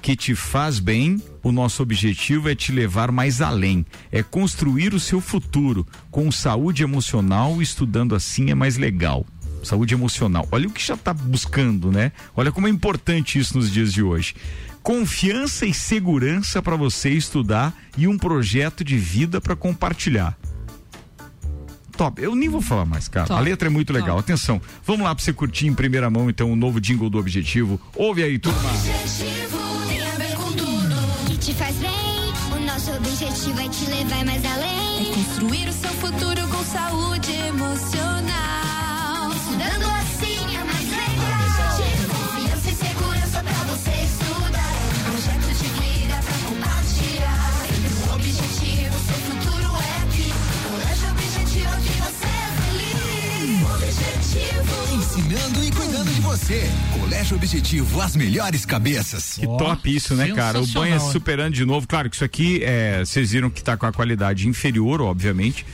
que te faz bem, o nosso objetivo é te levar mais além, é construir o seu futuro com saúde emocional, estudando assim é mais legal. Saúde emocional. Olha o que já está buscando, né? Olha como é importante isso nos dias de hoje. Confiança e segurança para você estudar e um projeto de vida para compartilhar. Top. Eu nem vou falar mais, cara. Top. A letra é muito legal. Top. Atenção. Vamos lá para você curtir em primeira mão então o novo jingle do Objetivo. Ouve aí, turma. Objetivo tem a ver com tudo que te faz bem. O nosso objetivo é te levar mais além. É construir o seu futuro com saúde emocional. Estudando Ensinando e cuidando de você. Colégio Objetivo, as melhores cabeças. Que top isso, né, cara? O banho é superando de novo. Claro que isso aqui, é, vocês viram que tá com a qualidade inferior, obviamente.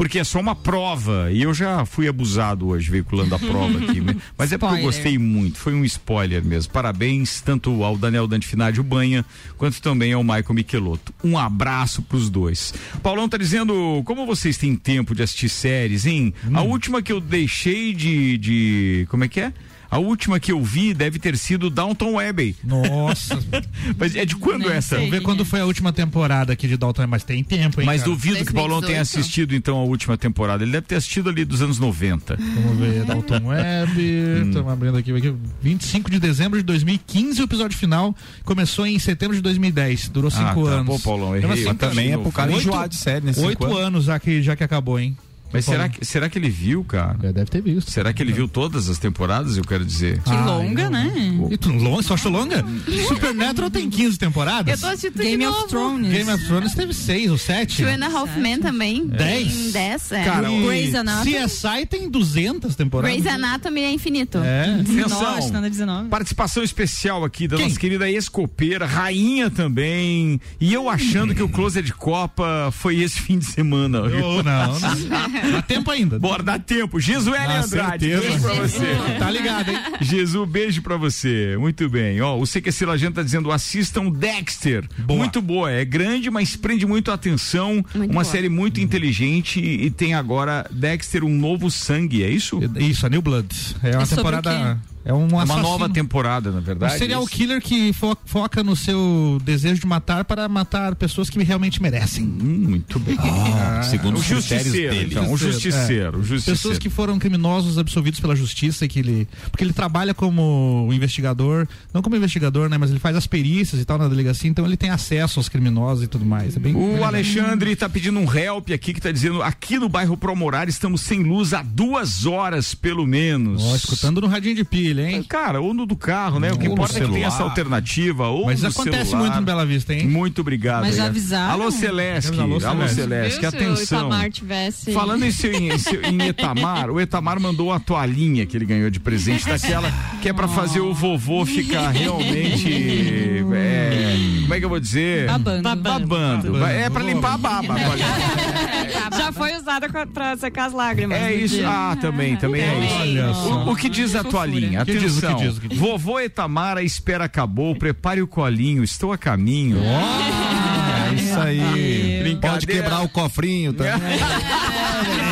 Porque é só uma prova. E eu já fui abusado hoje veiculando a prova aqui. né? Mas é porque eu gostei muito. Foi um spoiler mesmo. Parabéns tanto ao Daniel Dante Finadi, o Banha, quanto também ao Michael Michelotto. Um abraço pros dois. Paulão tá dizendo, como vocês têm tempo de assistir séries, hein? A última que eu deixei de, de. Como é que é? A última que eu vi deve ter sido Downton Abbey. Nossa. Mas é de quando essa? Vamos ver quando foi a última temporada aqui de Dalton, mas tem tempo, hein? Mas cara? duvido que o Paulão tenha assistido então a última temporada. Ele deve ter assistido ali dos anos 90. Vamos ver, Dalton Web, estamos abrindo aqui, aqui, 25 de dezembro de 2015, o episódio final começou em setembro de 2010, durou Ah, cinco tá. anos. Pô, Paulão, errei. Então, assim, também é pro cara oito- enjoar de série, né? Cinco Oito anos. anos já que, já que acabou, hein? Mas será que, será que ele viu, cara? deve ter visto. Será que ele viu todas as temporadas, eu quero dizer? Que longa, né? E tu, longa, você achou longa? Supernatural tem 15 temporadas. Eu tô assistindo Game de of. Thrones. Game of Thrones teve seis ou sete. Two and a Half Men também. Dez? Tem Dez, é. Cara, Grey's Grey's Anatomy. CSI tem 200 temporadas. Grey's Anatomy é infinito. É. Atenção. Nossa, nada 19. Participação especial aqui da nossa querida ex-copeira, rainha também. E eu achando que o Closer de Copa foi esse fim de semana. Oh, não, não. Dá tempo ainda. Bora, dá tempo. Ah, Andrade, certeza. beijo pra você. Tá ligado, hein? Jesus, beijo pra você. Muito bem. Ó, o CQC Lajano tá dizendo: assistam Dexter. Muito boa. É grande, mas prende muito a atenção. Muito uma boa. série muito inteligente e tem agora Dexter, um novo sangue, é isso? Isso, a New Blood. É uma É sobre temporada. É um É uma assassino. nova temporada, na verdade. Um serial isso? killer que fo- foca no seu desejo de matar para matar pessoas que realmente merecem. Hum, muito bem. Ah, segundo o os critérios justiceiro, dele. então, o justiceiro, o justiceiro. É. Pessoas que foram criminosos absolvidos pela justiça e que ele. Porque ele trabalha como investigador, não como investigador, né? Mas ele faz as perícias e tal na delegacia, então ele tem acesso aos criminosos e tudo mais. É bem, O legal. Alexandre tá pedindo um help aqui que tá dizendo aqui no bairro Promorar estamos sem luz há duas horas pelo menos. Ó, escutando no radinho de pilha. Hein? Cara, ou no do carro, né? O que Ou no importa é que tem essa alternativa. Ou Mas no acontece celular. muito em Bela Vista, hein? Muito obrigado. Mas já avisaram? Alô, Celeste. Alô, Celeste. Celeste. Atenção. Itamar tivesse- Falando em, seu, em, seu- em Etamar, o Etamar mandou a toalhinha que ele ganhou de presente daquela que é pra fazer o vovô ficar realmente. é, como é que eu vou dizer? Babando. Babando. Vai- É pra limpar a baba. Já foi usada pra secar as lágrimas. É no isso. dia. Ah, também, também é isso. Olha só. O, o que diz a toalhinha? O que diz, o que Atenção. diz, o que diz? Vovô Etamar, a espera acabou. Prepare o colinho. Estou a caminho. É isso aí. Pode quebrar o cofrinho também.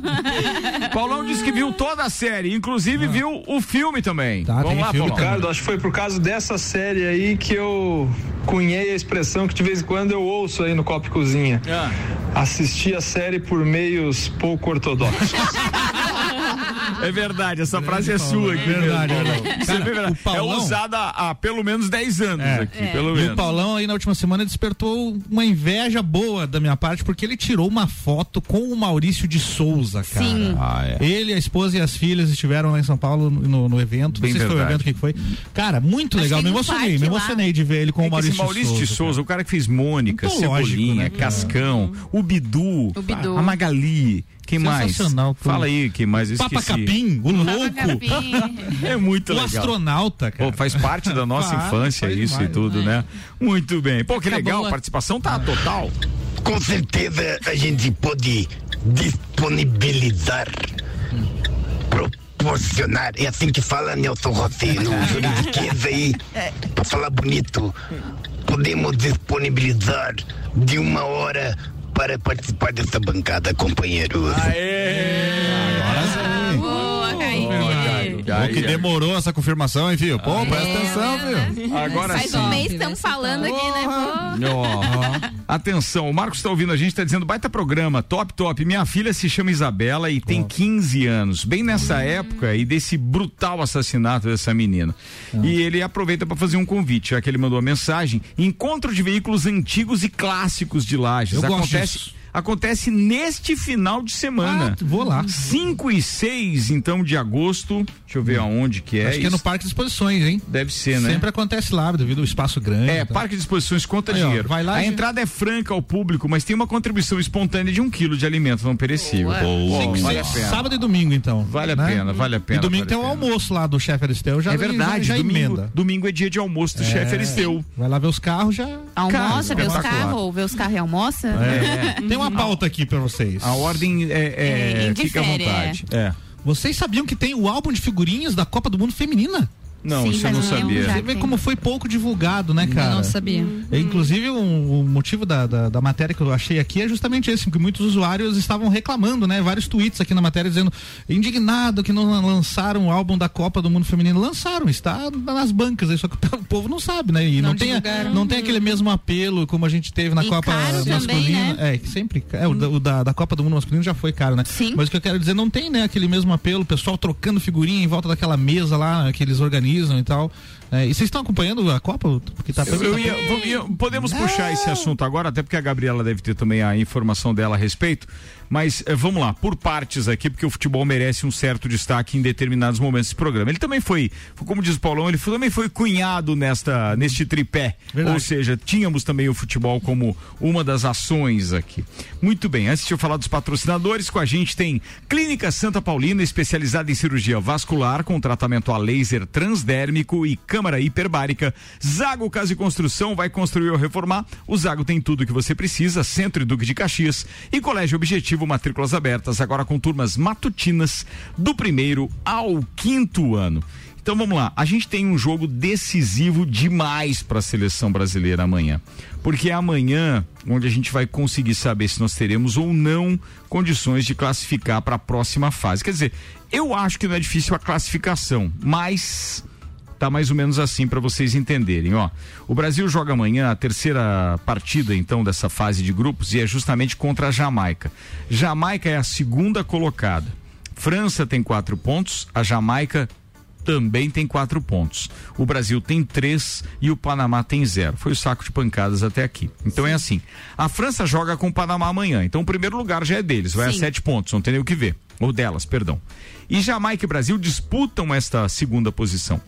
Paulão disse que viu toda a série, inclusive viu o filme também. Tá, Vamos lá, filme. Ricardo, acho que foi por causa dessa série aí que eu cunhei a expressão que de vez em quando eu ouço aí no Copo e Cozinha. Ah. Assistir a série por meios pouco ortodoxos. É verdade, essa frase é sua aqui. Verdade, mesmo, verdade. Paulão. Você Cara, vê, verdade. o Paulão- É usada há, há pelo menos 10 anos É. aqui, pelo E menos. o Paulão aí na última semana despertou uma inveja boa da minha parte, porque ele tirou uma foto com o Maurício de Souza, cara. Sim. Ah, é. Ele, a esposa e as filhas estiveram lá em São Paulo no, no evento. Bem não sei se foi o verdade. evento, o que foi. Cara, muito Acho legal. Me emocionei, me lá. emocionei de ver ele com É o esse Maurício, Maurício de Souza, o cara que fez Mônica, Muito lógico, Cebolinha, né, cara? Cascão, o Bidu, O Bidu. a Magali. Quem mais? Fala aí, quem mais? Eu Papa esqueci. Capim, o louco. Capim. É muito O legal. astronauta, cara. Pô, faz parte da nossa Faz, infância isso demais. e tudo, né? Muito bem. Pô, que Acabou legal, a a- participação tá total. Com certeza a gente pode disponibilizar, proporcionar. É assim que fala Nelson Rossi no juridiquês aí. Pra falar bonito, podemos disponibilizar de uma hora para participar dessa bancada, companheiros. Boa, Kaique. Bom que demorou essa confirmação, hein, filho? Pô, presta É, atenção, viu? Agora Faz sim. um mês que estamos falando aqui, né? Pô. Ó, Atenção, o Marcos está ouvindo a gente, está dizendo, baita programa, top, top. Minha filha se chama Isabela e tem 15 anos. Bem nessa época e desse brutal assassinato dessa menina. E ele aproveita para fazer um convite, já que ele mandou a mensagem. Encontro de veículos antigos e clássicos de Lages. Eu gosto Acontece. Acontece neste final de semana. Ah, vou lá. 5 e 6, então, de agosto. Deixa eu ver aonde que é. Acho que é no. Parque de Exposições, hein? Deve ser, né? Sempre acontece lá, devido ao espaço grande. É, tá? Parque de Exposições conta Aí, ó, dinheiro. vai lá, a gente. entrada é franca ao público, mas tem uma contribuição espontânea de um quilo de alimento não perecível. Pô, Cinco, vale a seis, sábado e domingo, então. Vale a né? pena, vale a pena, E domingo vale tem a o pena. almoço lá do chefe Aristeu. Já, é verdade, já, já domingo, emenda. domingo é dia de almoço do chefe Aristeu. Vai lá ver os carros, já. Almoça, vê os espetacular. carros, vê os carros e almoça? É. Tem uma pauta aqui pra vocês. A ordem é, é, É, fica à vontade. É. Vocês sabiam que tem o álbum de figurinhas da Copa do Mundo Feminina? Não, Sim, isso eu não um sabia. Você vê como foi pouco divulgado, né, cara? Eu não sabia. É, Inclusive, o, o motivo da, da, da matéria que eu achei aqui é justamente esse, porque muitos usuários estavam reclamando, né? Vários tweets aqui na matéria dizendo indignado que não lançaram o álbum da Copa do Mundo Feminino. Lançaram, está nas bancas, aí, só que o povo não sabe, né? E não, Não tem, divulgaram. não tem aquele mesmo apelo como a gente teve na E Copa caro também, masculina. né? É, que sempre. É, o, da, o da, da Copa do Mundo masculino já foi caro, né? Sim. Mas o que eu quero dizer, não tem, né, aquele mesmo apelo, o pessoal trocando figurinha em volta daquela mesa lá que eles e tal. É, e vocês estão acompanhando a Copa? Porque tá Eu, eu ia- vamos- ia- podemos puxar esse assunto agora, até porque a Gabriela deve ter também a informação dela a respeito. Mas eh, vamos lá, por partes aqui, porque o futebol merece um certo destaque em determinados momentos desse programa. Ele também foi, como diz o Paulão, ele foi- também foi cunhado nesta, neste tripé. Verdade. Ou seja, tínhamos também o futebol como uma das ações aqui. Muito bem, antes de eu falar dos patrocinadores, com a gente tem Clínica Santa Paulina, especializada em cirurgia vascular, com tratamento a laser transdérmico e câmara hiperbárica. Zago Casa e Construção vai construir ou reformar. O Zago tem tudo que você precisa, Centro e Duque de Caxias e Colégio Objetivo, matrículas abertas, agora com turmas matutinas do primeiro ao quinto ano. Então vamos lá, a gente tem um jogo decisivo demais para a seleção brasileira amanhã. Porque é amanhã onde a gente vai conseguir saber se nós teremos ou não condições de classificar para a próxima fase. Quer dizer, eu acho que não é difícil a classificação, mas tá mais ou menos assim para vocês entenderem, ó. O Brasil joga amanhã a terceira partida então dessa fase de grupos e é justamente contra a Jamaica. Jamaica é a segunda colocada. França tem quatro pontos, a Jamaica também tem quatro pontos. O Brasil tem três e o Panamá tem zero. Foi o saco de pancadas até aqui. Então é assim. A França joga com o Panamá amanhã. Então o primeiro lugar já é deles, vai Sim. a sete pontos, não tem nem o que ver. Ou delas, perdão. E Jamaica e Brasil disputam esta segunda posição.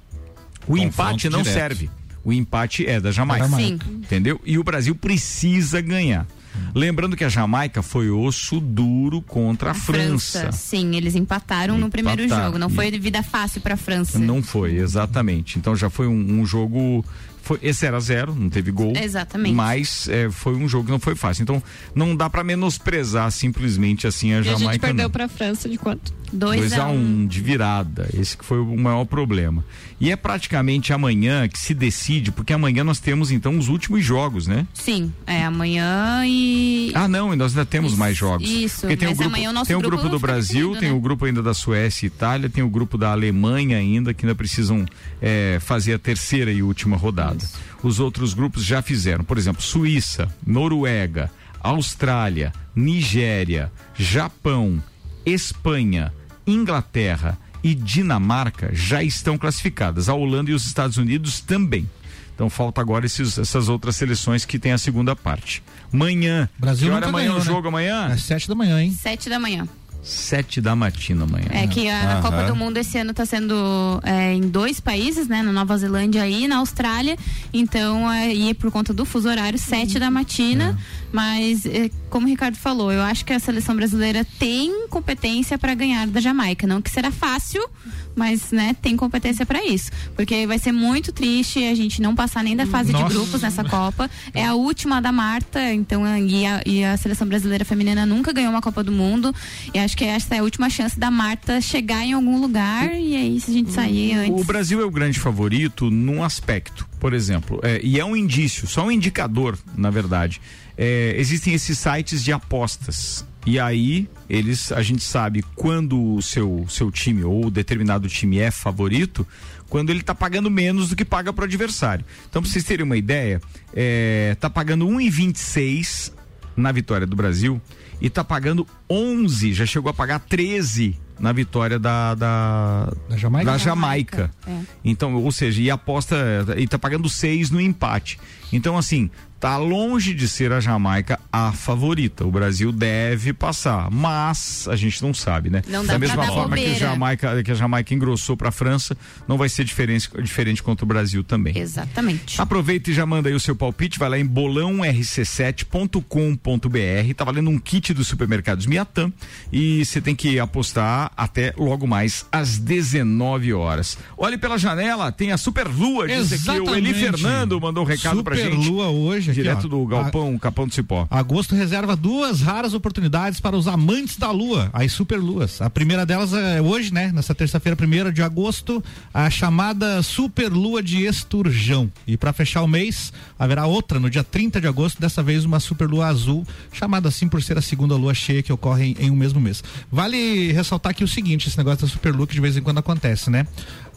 O empate não direto. serve. O empate é da Jamaica. Sim. Entendeu? E o Brasil precisa ganhar. Lembrando que a Jamaica foi osso duro contra a, França. Sim, eles empataram no primeiro jogo. Não foi vida fácil pra França. Não foi, exatamente. Então já foi um, um jogo. Foi, esse era zero, não teve gol. Exatamente. Mas é, foi um jogo que não foi fácil. Então não dá pra menosprezar simplesmente assim a E a Jamaica. gente perdeu não. pra França de quanto? 2 a 1 um de virada. Esse que foi o maior problema. E é praticamente amanhã que se decide, porque amanhã nós temos então os últimos jogos, né? Sim, é amanhã e. Ah, não, e nós ainda temos mais jogos. isso, Porque tem o grupo, amanhã o nosso tem o grupo grupo do Brasil, definido, tem né? o grupo ainda da Suécia e Itália, tem o grupo da Alemanha ainda, que ainda precisam é, fazer a terceira e última rodada. Os outros grupos já fizeram. Por exemplo, Suíça, Noruega, Austrália, Nigéria, Japão, Espanha, Inglaterra e Dinamarca já estão classificadas. A Holanda e os Estados Unidos também. Então falta agora esses- essas outras seleções que tem a segunda parte. Manhã. Brasil que hora nunca amanhã ganhou, o né? jogo amanhã? Às sete da manhã, hein? Sete da manhã. Sete da matina amanhã. É que a Aham. Copa do Mundo esse ano está sendo é, em dois países, né? Na Nova Zelândia e na Austrália. Então, é, e por conta do fuso horário, sete da matina. Mas, é, como o Ricardo falou, eu acho que a seleção brasileira tem competência para ganhar da Jamaica. Não que será fácil, mas, né, tem competência para isso. Porque vai ser muito triste a gente não passar nem da fase Nossa. de grupos nessa Copa. É a última da Marta, então, e a, e a seleção brasileira feminina nunca ganhou uma Copa do Mundo. E acho que essa é a última chance da Marta chegar em algum lugar e aí se a gente sair antes. O Brasil é o grande favorito num aspecto, por exemplo, é, e é um indício, só um indicador, na verdade. É, existem esses sites de apostas. E aí, eles, a gente sabe quando o seu, seu time ou determinado time é favorito, quando ele está pagando menos do que paga para o adversário. Então, para vocês terem uma ideia, é, tá pagando 1,26 na vitória do Brasil e tá pagando 11, já chegou a pagar 13 na vitória da, da, da Jamaica. Da Jamaica. É. Então, ou seja, e aposta e tá pagando 6 no empate. Então, assim, tá longe de ser a Jamaica a favorita. O Brasil deve passar, mas a gente não sabe, né? Não dá da pra mesma forma que a. Jamaica, que a Jamaica engrossou para a França, não vai ser diferente, diferente contra o Brasil também. Exatamente. Aproveita e já manda aí o seu palpite, vai lá em bolãorc7.com.br, tá valendo um kit dos supermercados Miatã e você tem que apostar até logo mais às 19 horas. Olhe pela janela, tem a Super Lua, diz aqui o Eli. Fernando mandou um recado pra Super gente. Lua hoje, aqui, Direto ó. do Galpão, Capão do Cipó. Agosto reserva duas raras oportunidades para os amantes da Lua, as superluas. A primeira delas é hoje, né? Nessa terça-feira, primeira de agosto, a chamada Superlua de Esturjão. E para fechar o mês, haverá outra no dia 30 de agosto, dessa vez uma superlua azul, chamada assim por ser a segunda lua cheia que ocorre em, em um mesmo mês. Vale ressaltar aqui o seguinte, esse negócio da superlua que de vez em quando acontece, né?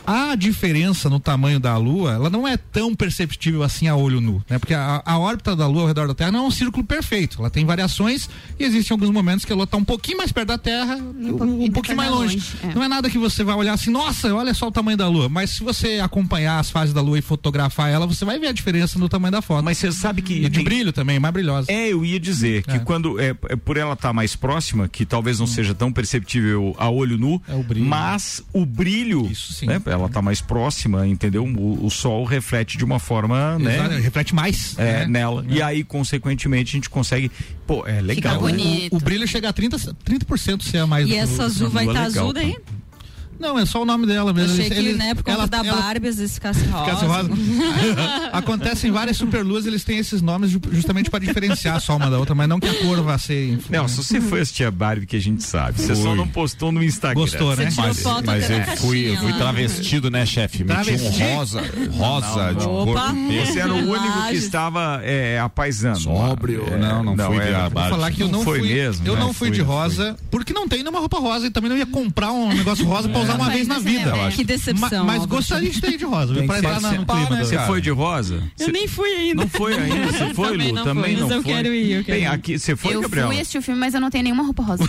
A diferença no tamanho da Lua, ela não é tão perceptível assim a olho nu, né? Porque a, a órbita da Lua ao redor da Terra não é um círculo perfeito. Ela tem variações e existem alguns momentos que a Lua está um pouquinho mais perto da Terra, um, um pouquinho mais longe. é. Não é nada que você vai olhar assim, nossa, olha só o tamanho da Lua. Mas se você acompanhar as fases da Lua e fotografar ela, você vai ver a diferença no tamanho da foto. Mas você sabe que e de tem- brilho também, mais brilhosa. É, eu ia dizer que quando é, é por ela estar mais próxima, que talvez não seja tão perceptível a olho nu, mas o brilho, né, ela está mais próxima, entendeu? O, o sol reflete de uma forma, né? Exato, reflete mais. É, né? nela. E aí, consequentemente, a gente consegue. Pô, é legal. né? O, o brilho chega a 30%, 30% se é mais E do que essa azul vai estar legal, azul tá? daí? Não, é só o nome dela mesmo. Achei Eles- que, eles- né, por conta ela- da ela- Barbie, às vezes ficasse rosa. Ficasse rosa. Acontecem várias superluas, eles têm esses nomes ju- justamente para diferenciar só uma da outra, mas não que a cor vá ser. Nelson, você foi assistir a Barbie que a gente sabe. Você só não postou no Instagram. Gostou, né? Você Mas, mas eu fui, eu fui lá. travestido, né, chefe? Meti um Travesti? rosa, rosa de cor. Esse era o único que estava é, apaisando. Sóbrio. É, Não, não fui de era- Barbie. Vou falar que eu não foi fui, mesmo. eu né? não fui de rosa, porque não tem nenhuma roupa rosa e também não ia comprar um negócio rosa pra usar uma vez na vida. É, que decepção. Ma- mas gostaria de ter de rosa, viu? Pra entrar na- no clima. Você foi de rosa? Eu nem fui ainda. Não foi ainda. Você foi, Também Lu? não Também fui, não mas eu foi. quero ir, eu quero ir. aqui, você foi, eu Gabriel? fui assistir o filme, mas eu não tenho nenhuma roupa rosa.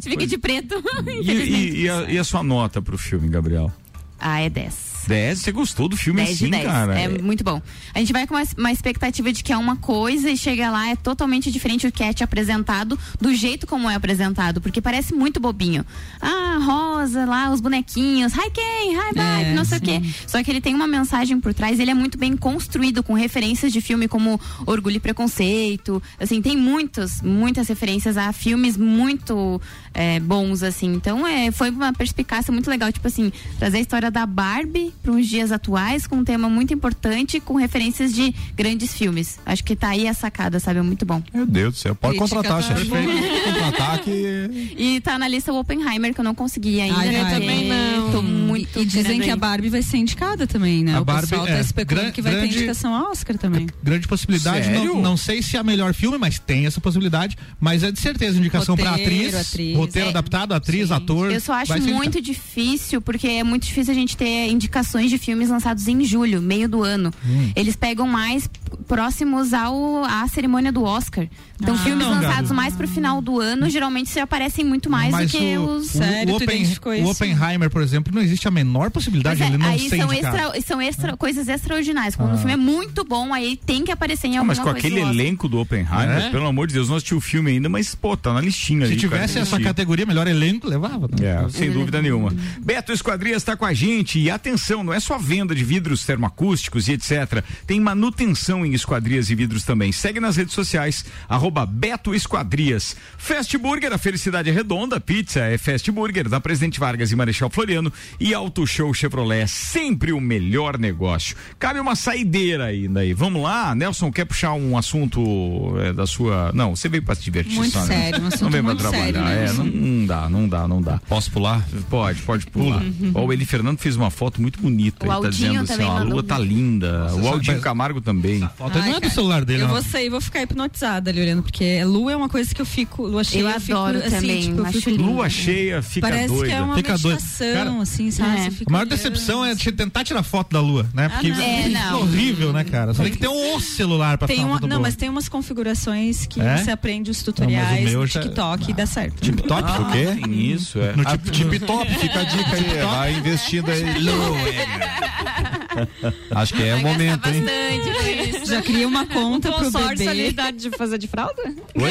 Tive que ir de preto. A, e a sua nota pro filme, Gabriel? Ah, é 10. 10? Você gostou do filme 10 de assim, 10. cara? É muito bom. A gente vai com uma, uma expectativa de que é uma coisa e chega lá é totalmente diferente o que é te apresentado do jeito como é apresentado, porque parece muito bobinho. Ah, rosa, lá os bonequinhos, hi Ken, hi Barbie, É, não sei o quê. Só que ele tem uma mensagem por trás, ele é muito bem construído com referências de filme como Orgulho e Preconceito. Assim, tem muitos, muitas referências a filmes muito é, bons, assim. Então, é, foi uma perspicácia muito legal, tipo assim, trazer a história da Barbie para uns dias atuais com um tema muito importante com referências de grandes filmes. Acho que tá aí a sacada, sabe? É muito bom. Meu Deus do céu, pode Crítica contratar, tá chefe. Contratar que. E tá na lista o Oppenheimer, que eu não consegui ainda. Ai, porque vai. também não. Tô muito E dizem querendo que a ir. Barbie vai ser indicada também, né? A o Barbie, pessoal tá é, especulando que vai grande- ter indicação a Oscar também. Grande possibilidade, não, não sei se é a melhor filme, mas tem essa possibilidade. Mas é de certeza indicação pra Roteiro, atriz, atriz, roteiro é. adaptado, atriz, ator. Eu só acho muito indicado. difícil, porque é muito difícil a gente ter indicações de filmes lançados em julho, meio do ano. Hum. Eles pegam mais próximos ao à cerimônia do Oscar. Então, Ah. filmes Não, lançados Gabi. mais pro final do ano, geralmente se aparecem muito mais Mas do que o, os. o- Sério, o, identificou o isso? Oppenheimer, por exemplo, não existe a menor possibilidade Mas de é, ele não aí ser são, indicado. extra, são extra, coisas extraordinárias. Quando o filme é muito bom, aí tem que aparecer em Ah, alguma mas com coisa. aquele do elenco do Oppenheimer, É? pelo amor de Deus, não assisti o filme ainda, mas, pô, tá na listinha Se ali. tivesse cara, essa categoria, melhor elenco, levava. É, sem dúvida nenhuma. Beto Esquadrias está com a gente e atenção, não é só venda de vidros termoacústicos e etc. Tem manutenção em esquadrias e vidros também. Segue nas redes sociais, arroba Beto Esquadrias. Fast Burger, a felicidade é redonda, pizza é Fast Burger, da Presidente Vargas e Marechal Floriano e Auto Show Chevrolet, sempre o melhor negócio. Cabe uma saideira ainda aí. Vamos lá, Nelson, quer puxar um assunto é, da sua... Não, você veio para se divertir Muito só, né? sério, um assunto Não veio pra muito sério, trabalhar, né? é, não, não dá, não dá, não dá. Posso pular? Pode, pode pular. Ó, o Eli Fernando fez uma foto muito bonita. O Ele tá Aldinho dizendo assim, ó, a lua tá linda. o Aldinho Camargo também. Foto não Ai, é do cara, celular dele, Eu não. vou sair e vou ficar hipnotizada ali olhando, porque lua é uma coisa que eu fico. Lua cheia, Eu fico, adoro assim, também, tipo, eu acho lindo. Lua cheia, fica Parece doida. que é uma Fica meditação, Cara, assim, sabe? é. A maior decepção é te- tentar tirar foto da lua, né? Porque não. É, fica não. horrível, né, cara? Você tem que ter um celular pra Tem tirar uma não, boa. mas tem umas configurações que É? você aprende os Não, tutoriais no já- TikTok e dá certo. Tip-top? Ah, o quê? Isso, é. No tip, tip top, fica a dica aí. Vai investindo aí. Acho que é o momento, hein? Isso. Já cria uma conta O pro consórcio ali bebê. dá de fazer de fralda? Oi?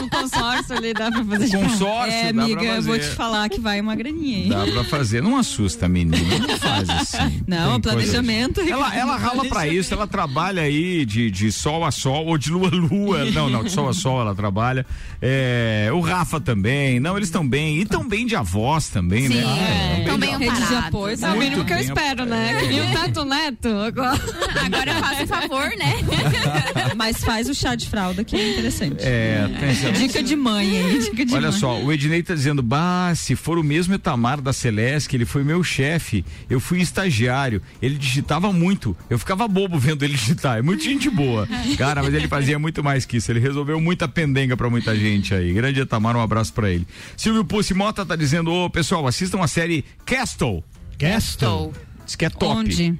No consórcio ali dá pra fazer de fralda. Consórcio, É, dá amiga, pra eu vou te fazer. falar que vai uma graninha, hein? Dá pra fazer. Não assusta, menina. Não faz assim. Não, Tem planejamento. coisa- Ela, ela rala pra isso, ela trabalha aí de, de sol a sol ou de lua a lua. Não, não, de sol a sol ela trabalha. É, o Rafa também. Não, eles estão bem. E estão bem de avós também, Sim, né? estão bem Rede de amparados. apoio, É o mínimo que eu bem. espero, né? E o Tato Neto agora. Agora eu faço um favor, né? Mas faz o chá de fralda que é interessante. É, tem- Dica de mãe aí, dica de Olha mãe. só, o Ednei tá dizendo, bah, se for o mesmo Etamar da Celeste, ele foi meu chefe, eu fui estagiário, ele digitava muito, eu ficava bobo vendo ele digitar, é muito gente boa. Cara, mas ele fazia muito mais que isso, ele resolveu muita pendenga pra muita gente aí. Grande Etamar, um abraço pra ele. Silvio Pussi Mota tá dizendo, ô pessoal, assistam a série Castle. Castle. Diz que é top. Onde?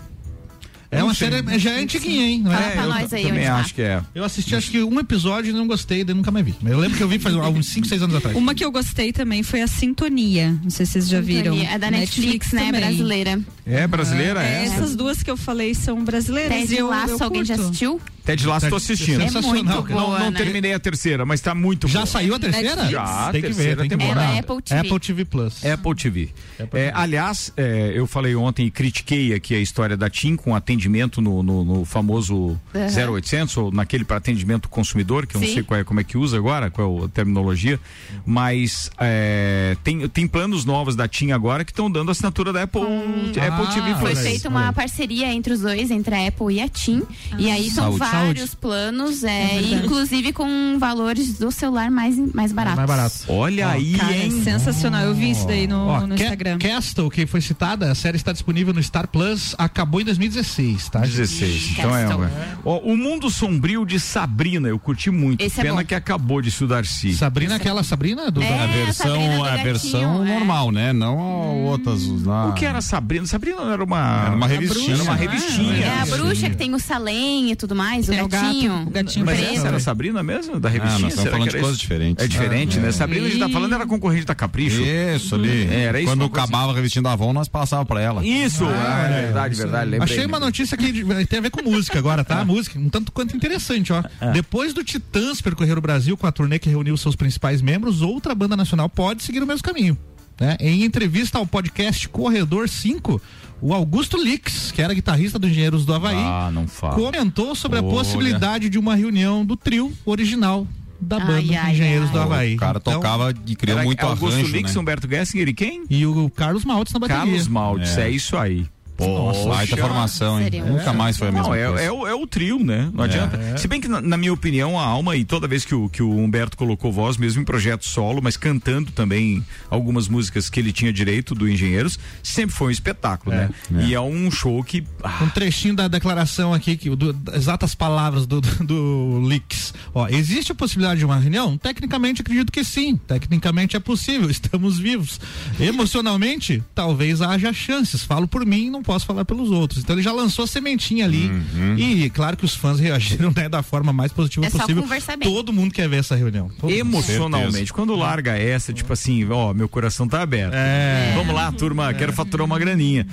É uma série, já é antiguinha, hein? Não Fala é? pra eu nós aí também onde tá. acho que é. Eu assisti acho que um episódio e não gostei, daí nunca mais vi. Eu lembro que eu vi faz uns 5, 6 anos atrás. Uma que eu gostei também foi a Sintonia. Não sei se vocês já viram. É da Netflix, né? também. Brasileira. É brasileira, É, é? essas duas que eu falei são brasileiras. Ted e eu, Laço, eu alguém já assistiu? Ted Lasso tô assistindo. É Sensacional. muito não boa, não né? terminei a terceira, mas tá muito Já boa. saiu a terceira? Netflix? Já, tem que ver, terceira tem que temporada. É Apple TV. Apple TV Plus. Apple TV. É, aliás, é, eu falei ontem e critiquei aqui a história da TIM com atendimento no, no- no famoso Aham. 0800 ou naquele para atendimento consumidor, que eu não Sim. sei qual é, como é que usa agora, qual é a terminologia, mas é, tem, tem planos novos da TIM agora que estão dando assinatura da Apple, Apple Ah, TV Foi feita uma aí. parceria entre os dois, entre a Apple e a TIM. E aí são Saúde. vários planos, é, inclusive com valores do celular mais, mais baratos. Mais barato. Olha aí, Cara, hein? sensacional. Eu vi isso daí no, Ó, no Instagram. Castle, que foi citada, a série está disponível no Star Plus, acabou em 2016, tá? 16. Então é, uma- Ó, o Mundo Sombrio de Sabrina, eu curti muito. Esse é Pena bom. que acabou de estudar si. Sabrina, aquela Sabrina do a versão, a versão normal, né? Não a outras lá. O que era Sabrina? Sabrina era uma, Era uma revistinha. Era uma Ah, revistinha. É a bruxa que tem o Salem e tudo mais, Tem o o gato, gatinho. o gatinho Mas preto. essa era a Sabrina mesmo, da revistinha? Ah, nós estamos falando de coisas diferentes. É diferente, Ah, né? é. Sabrina a gente tá falando era concorrente da Capricho. Isso ali. Era isso. Quando acabava a revistinha da Avon, nós passava pra ela. Isso, ah, é verdade, verdade. Achei uma lembrei. Notícia que tem a ver com música agora, tá? Música, um tanto quanto interessante, ó. Depois do Titãs percorrer o Brasil com a turnê que reuniu seus principais membros, outra banda nacional pode seguir o mesmo caminho. Né? Em entrevista ao podcast Corredor 5, o Augusto Lix, que era guitarrista do Engenheiros do Havaí, Ah, comentou sobre a Olha. possibilidade de uma reunião do trio original da banda ai, Engenheiros do ai. Havaí. O cara Então, tocava e criou Era muito Augusto arranjo, Lix, né? Humberto Gessinger e quem? E o Carlos Maltz na bateria. Carlos Maltz, é, É. isso aí. Nossa, baita formação, hein? Seria um Nunca mais foi a mesma Não, é, coisa. é, o, é o trio, né? Não adianta. Se bem que, na, na minha opinião, a alma, e toda vez que o, que o Humberto colocou voz, mesmo em projeto solo, mas cantando também algumas músicas que ele tinha direito do Engenheiros, sempre foi um espetáculo, né? E é um show que. ah, Um trechinho da declaração aqui, que, do, das exatas palavras do, do, do Lix. Ó, existe a possibilidade de uma reunião? Tecnicamente acredito que sim. Tecnicamente é possível, estamos vivos. Emocionalmente, talvez haja chances. Falo por mim, não posso falar pelos outros. Então ele já lançou a sementinha ali. Uhum. E claro que os fãs reagiram né, da forma mais positiva É possível. Todo mundo quer ver essa reunião. Todo emocionalmente. Quando larga essa, tipo assim, ó, meu coração tá aberto. É. Vamos lá, turma, quero faturar uma graninha.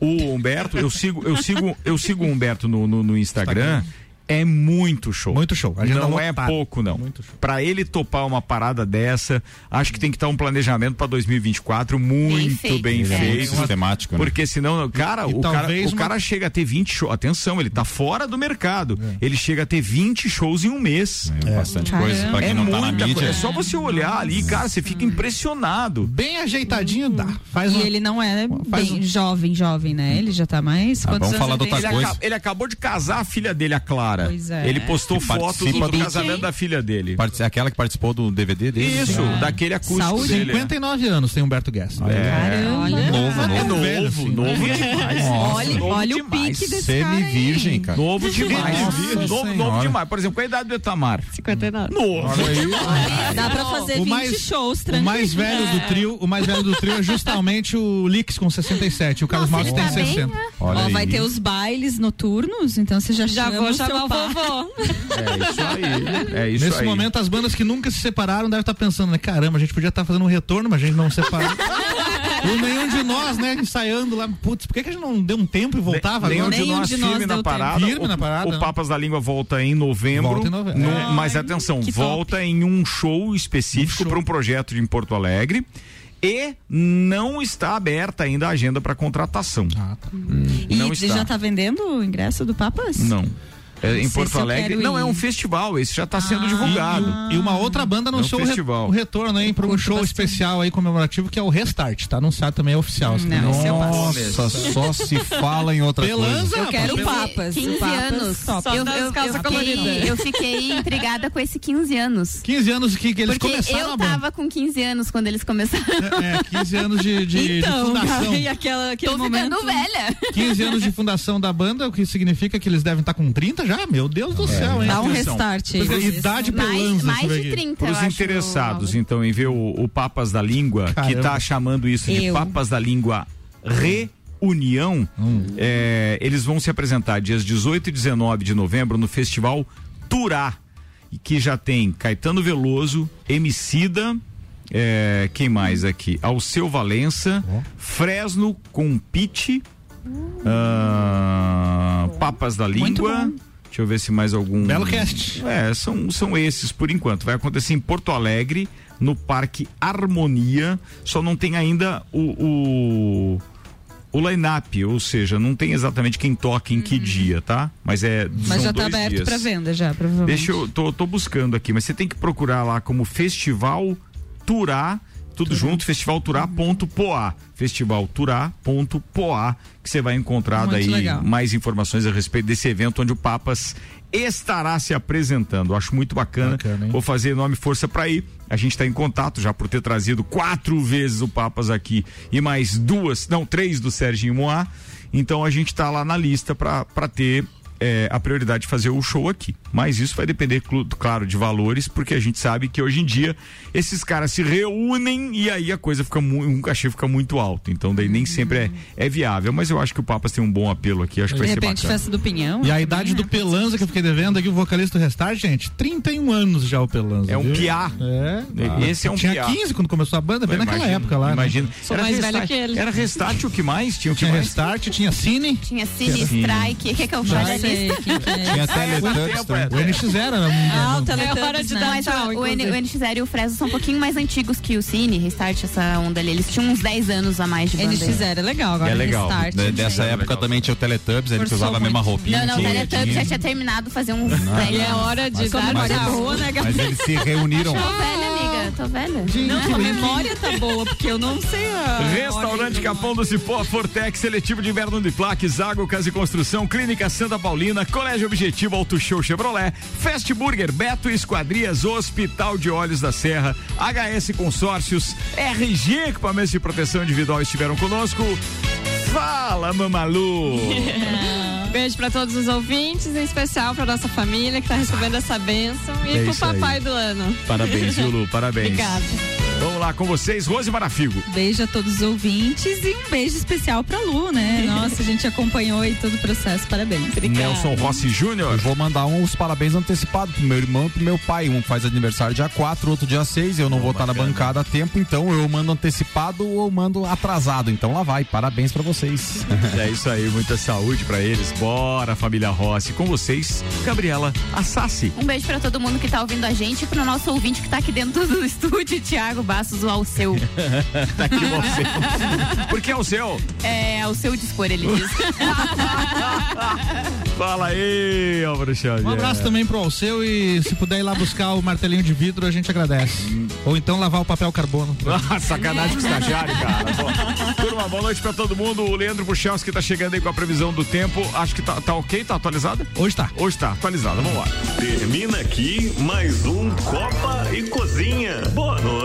O Humberto, eu sigo, eu sigo, eu sigo o Humberto no, no, no Instagram. É muito show. Muito show. Não é lotada. pouco, não. Pra ele topar uma parada dessa, acho que tem que estar um planejamento pra 2024 muito feito. bem é muito feito. sistemático, né? Porque senão, cara, E o, cara o uma- cara chega a ter 20 shows. Atenção, ele tá fora do mercado. É. Ele chega a ter 20 shows em um mês. É bastante coisa. Pra quem É não tá na muita mídia. coisa. É só você olhar ali, cara, você fica impressionado. Bem ajeitadinho dá. Faz E uma- ele não é faz bem um- jovem, jovem, né? Ele já tá mais. Ah, vamos falar de ele tem? outra Ele, coisa. aca- ele acabou de casar a filha dele, a Clara. Pois é. Ele postou foto do, do do- casamento da filha dele. Partici- Aquela que participou do DVD dele. Isso, daquele acústico Saúde. dele. 59 anos tem Humberto Guest. Caramba. Novo, É novo. novo, velho, assim, novo demais. Olha, novo olha o demais. pique desse. Semi-virgem, cara. Novo demais. Nossa novo, novo demais. Por exemplo, com a idade do Etamar. 59. Novo. Dá pra fazer O 20 mais- shows O tranquilo. mais velho do trio, o mais velho do trio é justamente o Lix com 67, o Carlos Maltz ele tem tá bem, 60. Olha Ó, aí. vai ter os bailes noturnos, então você já, Já chama vou o o par. Vovô. É isso aí. É isso Nesse aí. momento, as bandas que nunca se separaram devem estar pensando, né? Caramba, a gente podia estar fazendo um retorno, mas a gente não separou. e nenhum de nós, né, ensaiando lá. Putz, por que, que a gente não deu um tempo e voltava Nenhum agora? de Nenhum nós de nós firme na parada. Firme o, na parada, o né? Papas da Língua volta em novembro. Volta em novembro. no- É. mas atenção, que top. volta em um show específico para um projeto em Porto Alegre. E não está aberta ainda a agenda para contratação. Ah, tá. E Não você está. já tá vendendo o ingresso do Papas? Não. É, em Porto Alegre. Não, é um festival, esse já está sendo Ah. divulgado. E uma outra banda anunciou É um o, re- festival. o retorno aí para um show bastante. especial aí comemorativo que é o Restart, tá anunciado também é oficial. assim, Não, é Nossa, só se fala em outra Pelanza, coisa. Eu quero o. Papas. 15 o Papas, anos. Só eu, eu, eu, fiquei, eu fiquei intrigada com esse 15 anos. 15 anos que, que eles Porque começaram eu tava com 15 anos quando eles começaram. É, 15 anos de, de, de então, fundação. e aquela, aquele Tô momento... ficando velha. 15 anos de fundação da banda, o que significa que eles devem estar com 30 já? Meu Deus do céu, hein? Dá um Atenção. restart aí. Porque idade mais, mais de aqui. 30, Para os interessados, então, em ver o, o Papas da Língua, que Caramba. está chamando isso de Eu. Papas da Língua Reunião, Hum. é, eles vão se apresentar dias 18 e 19 de novembro no Festival Turá, e que já tem Caetano Veloso, Emicida, é, quem mais aqui? Alceu Valença, Fresno com Pete, ah, Papas da Muito Língua. Deixa eu ver se mais algum. Belo cast. É, são, são esses por enquanto. Vai acontecer em Porto Alegre, no Parque Harmonia. Só não tem ainda o. o o line-up, ou seja, não tem exatamente quem toca em que dia, tá? Mas é. Mas já tá aberto dias. pra venda já, provavelmente. Deixa eu. Tô, tô buscando aqui, mas você tem que procurar lá como Festival Turá, tudo junto, festivalturá.poa. Festivalturá.poa, que você vai encontrar Muito daí legal. mais informações a respeito desse evento onde o Papas estará se apresentando. Acho muito bacana. Vou fazer enorme força para ir. A gente está em contato já por ter trazido quatro vezes o Papas aqui e mais duas, não, três do Serginho Moá. Então a gente está lá na lista para ter é, a prioridade de fazer o show aqui. Mas isso vai depender, claro, de valores, porque a gente sabe que hoje em dia esses caras se reúnem e aí a coisa fica muito, um cachê fica muito alto. Então daí nem sempre é, é viável. Mas eu acho que o Papas tem um bom apelo aqui, acho que De vai ser repente, bacana. festa do Pinhão. E a idade do Pelanza que eu fiquei devendo aqui, o vocalista do Restart, gente, 31 anos já o Pelanza. É um viu? piá. É. Esse é um Tinha piá. 15 quando começou a banda, bem naquela época lá. imagina. Né? Sou Era mais velha restart- que ele. era restart o que mais? Tinha o que tinha mais? Restart, tinha Cine. Tinha Cine. Strike. Quer que eu Já fale a sei quem que é. Tinha Teletubbies também. O NX0 era um- Ah, um- o Teletubbies, É hora de né? Mas o, o, N- inclusive. o NX0 e o Fresno são um pouquinho mais antigos que o Cine, Restart, essa onda ali. Eles tinham uns 10 anos a mais de banda. NX0 é legal, agora é legal. Restart. De- dessa época também tinha o Teletubbies, ele que Forçou usava a mesma muito. roupinha. Não, não, o Teletubbies já tinha terminado fazer. 10 E é hora de dar tchau. eles- boa, né, Gabi? Mas eles se reuniram. Tô velha, amiga, tô velha. Não, tua memória tá boa, porque eu não sei a. Restaurante Capão do Cipó, Fortex, Seletivo de Inverno de Plaques, Água, Casa e Construção, Clínica Santa Paulina, Colégio Objetivo, Auto Show Chevrolet, Fast Burger, Beto Esquadrias, Hospital de Olhos da Serra, HS Consórcios, RG Equipamentos de Proteção Individual estiveram conosco. Fala, Mamalu! Beijo pra todos os ouvintes, em especial pra nossa família que tá recebendo essa bênção e É pro isso aí. papai do ano. Parabéns, viu, Lu? Parabéns. Obrigada. Vamos lá com vocês, Rose Marafigo. Beijo a todos os ouvintes e um beijo especial pra Lu, né? Nossa, a gente acompanhou aí todo o processo. Parabéns. Nelson Rossi Júnior. Eu vou mandar uns parabéns antecipados pro meu irmão e pro meu pai. Um faz aniversário dia 4, outro dia 6. Eu não vou estar na bancada a tempo, então eu mando antecipado ou mando atrasado. Então lá vai. Parabéns pra vocês. É isso aí, muita saúde pra eles. Bora, família Rossi. Com vocês, Gabriela Assassi. Um beijo pra todo mundo que tá ouvindo a gente e pro nosso ouvinte que tá aqui dentro do estúdio, Thiago Bastos, o Alceu. tá aqui você. Por que é o seu? É, ao seu dispor, ele diz. Fala aí, Álvaro Xavier. Um abraço também pro Alceu e se puder ir lá buscar o martelinho de vidro, a gente agradece. Ou então lavar o papel carbono. Ah, sacanagem com o estagiário, cara. Bom, turma, boa noite pra todo mundo. O Leandro Buchalski tá chegando aí com a previsão do tempo. Acho que tá, tá ok, tá atualizada? Hoje tá. Hoje tá, atualizada. Vamos lá. Termina aqui mais um Copa e Cozinha. Bora!